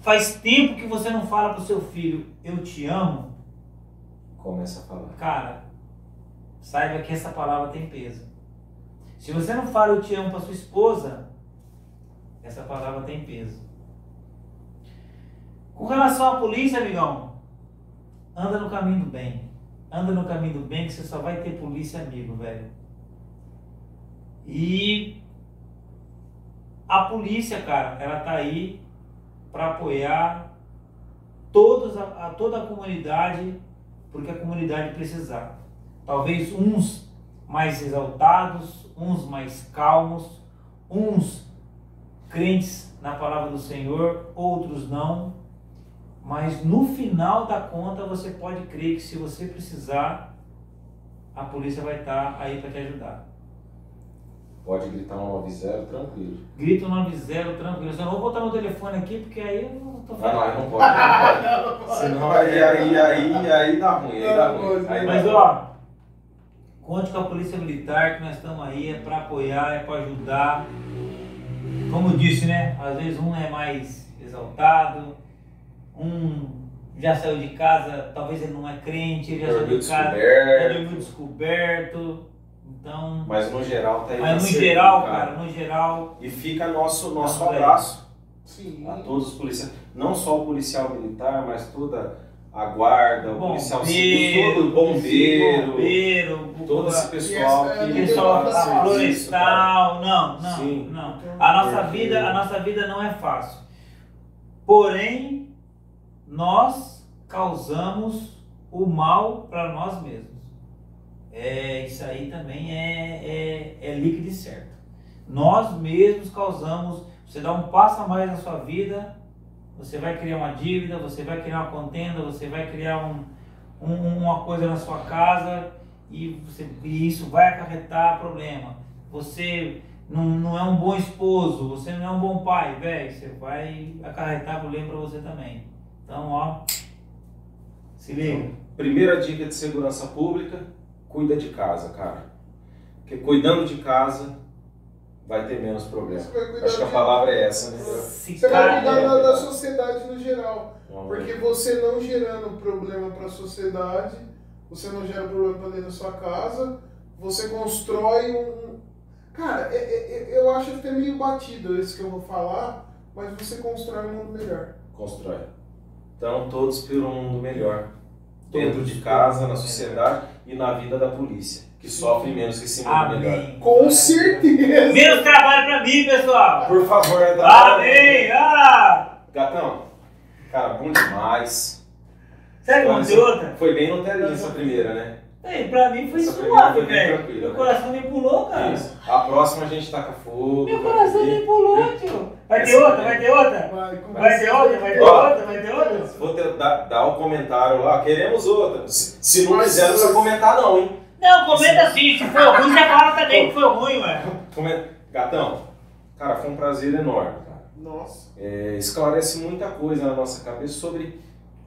faz tempo que você não fala pro seu filho, eu te amo, Começa a falar. Cara, saiba que essa palavra tem peso. Se você não fala eu te amo para sua esposa, essa palavra tem peso. Com relação à polícia, amigão, anda no caminho do bem. Anda no caminho do bem que você só vai ter polícia amigo, velho. E a polícia, cara, ela tá aí para apoiar todos a, a toda a comunidade porque a comunidade precisar. Talvez uns mais exaltados, uns mais calmos, uns crentes na palavra do Senhor, outros não. Mas no final da conta você pode crer que se você precisar, a polícia vai estar aí para te ajudar. Pode gritar um 90 tranquilo. Grita o 90 tranquilo. Eu só não vou botar meu telefone aqui porque aí eu não tô Ah, não, aí falando. não pode, não pode. Senão aí, aí, aí, aí dá ruim, aí dá ruim. Aí Mas dá ó, conte com a Polícia Militar que nós estamos aí, é para apoiar, é para ajudar. Como eu disse, né? Às vezes um é mais exaltado, um já saiu de casa, talvez ele não é crente, ele já saiu de casa, já descoberto. dormiu descoberto. Então, Mas no geral tá aí mas no geral, cara, no geral, E fica nosso, nosso abraço Sim. a todos os policiais. Não só o policial militar, mas toda a guarda, o policial civil, todo o bombeiro, bombeiro, todo esse pessoal essa é a que pessoal isso, cara. florestal, não, não, Sim. não. Então, A nossa vida, a nossa vida não é fácil. Porém, nós causamos o mal para nós mesmos. É, isso aí também é, é, é líquido e certo. Nós mesmos causamos. Você dá um passo a mais na sua vida, você vai criar uma dívida, você vai criar uma contenda, você vai criar um, um- uma coisa na sua casa e, você, e isso vai acarretar problema. Você não, não é um bom esposo, você não é um bom pai, velho, você vai acarretar problema pra você também. Então, ó, se liga. Primeira dica de segurança pública, cuida de casa, cara. Porque cuidando de casa vai ter menos problema. Você vai cuidar Acho que a de- palavra é essa, né? Se Você vai cuidar da, da sociedade no geral. Não, Porque você não gerando problema para a sociedade, você não gera problema para dentro da sua casa, você constrói um. Cara, é- é- é- eu acho até meio batido isso que eu vou falar, mas você constrói um mundo melhor. constrói. Então, todos por um mundo melhor. Dentro de casa, na sociedade e na vida da polícia, que sofre menos que melhor. Amém. Com certeza! Menos trabalho pra mim, pessoal. Por favor, Gatão. Amém. Ah! Gatão, cara, bom demais. Será que vamos ter outra? Foi bem no telinho essa primeira, né? Ei, pra mim foi suave, velho. Meu né? coração nem pulou, cara. Isso. A próxima a gente taca fogo. Meu coração nem pulou, tio. Vai ter outra, vai ter outra? Vai, ter outra, vai ter outra, vai ter outra? Vou ter, dar, o comentário lá, queremos outra. Se, se não quiser, não precisa comentar não, hein? Não, comenta assim, se foi ruim, já fala também que foi ruim, ué. Gatão, cara, foi um prazer enorme, cara. Nossa, É, esclarece muita coisa na nossa cabeça sobre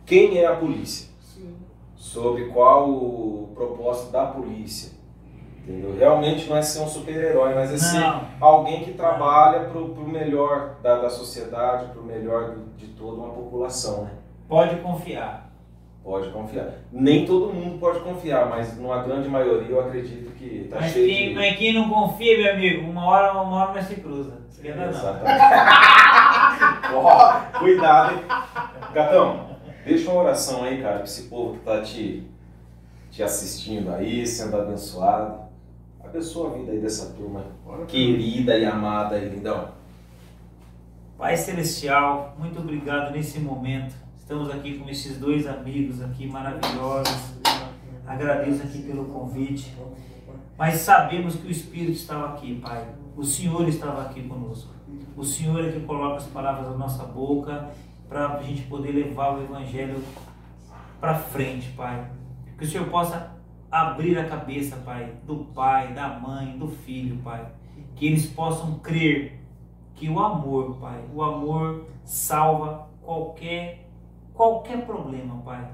quem é a polícia, sim. sobre qual o propósito da polícia. Entendeu? Realmente não é ser um super-herói, mas é ser Não. alguém que trabalha pro, pro melhor da, da sociedade, pro melhor do- de toda uma população, né? Pode confiar. Pode confiar. Nem todo mundo pode confiar, mas numa grande maioria eu acredito que tá Mas cheio quem, de... mas quem não confia, meu amigo, uma hora, uma hora nós se cruza. Esquenta não. Exatamente. Ó, cuidado, hein? Gatão, deixa uma oração aí, cara, pra esse povo que tá te, te assistindo aí, sendo abençoado. Abençoa a vida aí dessa turma Bora. querida e amada aí, lindão. Pai Celestial, muito obrigado nesse momento. Estamos aqui com esses dois amigos aqui maravilhosos. Agradeço aqui pelo convite. Mas sabemos que o Espírito estava aqui, Pai. o Senhor estava aqui conosco. O Senhor é que coloca as palavras na nossa boca para a gente poder levar o Evangelho para frente, Pai. Que o Senhor possa abrir a cabeça, Pai, do pai, da mãe, do filho, Pai. Que eles possam crer que o amor, Pai, o amor salva qualquer qualquer problema, Pai.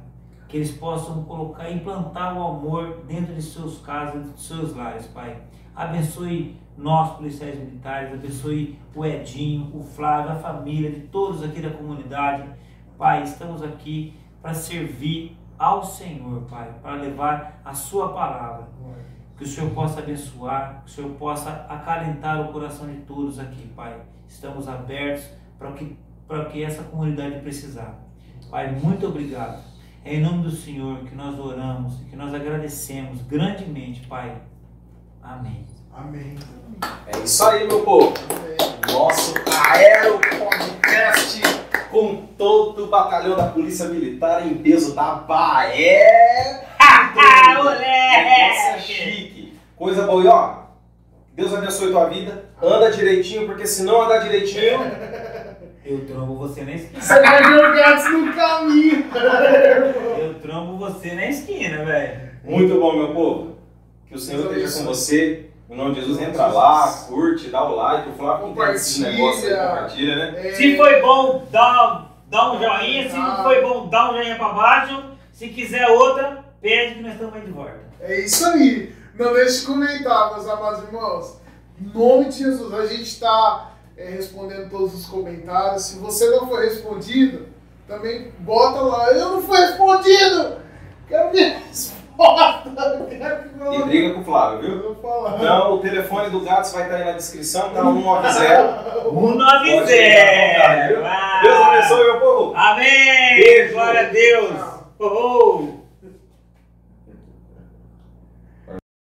Que eles possam colocar, implantar o amor dentro de seus casas, de seus lares, Pai. Abençoe nós, policiais militares, abençoe o Edinho, o Flávio, a família, de todos aqui da comunidade. Pai, estamos aqui para servir ao Senhor, Pai, para levar a Sua palavra. Que o Senhor possa abençoar, que o Senhor possa acalentar o coração de todos aqui, Pai. Estamos abertos para o que, para o que essa comunidade precisar. Pai, muito obrigado. É em nome do Senhor que nós oramos e que nós agradecemos grandemente, Pai. Amém. Amém. É isso aí, meu povo. Amém. Nosso Aero Podcast com todo o batalhão da Polícia Militar em peso da Bahia. Ah, é moleque! chique. Coisa boa. E ó, Deus abençoe tua vida. Anda direitinho, porque se não andar direitinho, Eu trombo você na esquina. Você vai ver o Gats no caminho. Eu trombo você na esquina, velho. muito bom, meu povo. Que o Senhor esteja com você. Em nome de Jesus, entra lá, curte, dá o like. O Flávio Compartilha. negócios aí, compartilha, né? É, Se foi bom, dá, dá um joinha. Se não foi bom, dá um joinha pra baixo. Se quiser outra, pede que nós estamos aí de volta. É isso aí. Não deixe de comentar, meus amados irmãos. Em nome de Jesus, a gente está respondendo todos os comentários. Se você não foi respondido, também bota lá. Eu não fui respondido! Quero minha resposta! E briga com o Flávio, viu? Então, o telefone do Gatos vai estar aí na descrição, tá 190. Pode ligar à vontade, 190. viu? Deus abençoe, meu povo. Amém! Beijo. Glória a Deus! Tchau. Oh.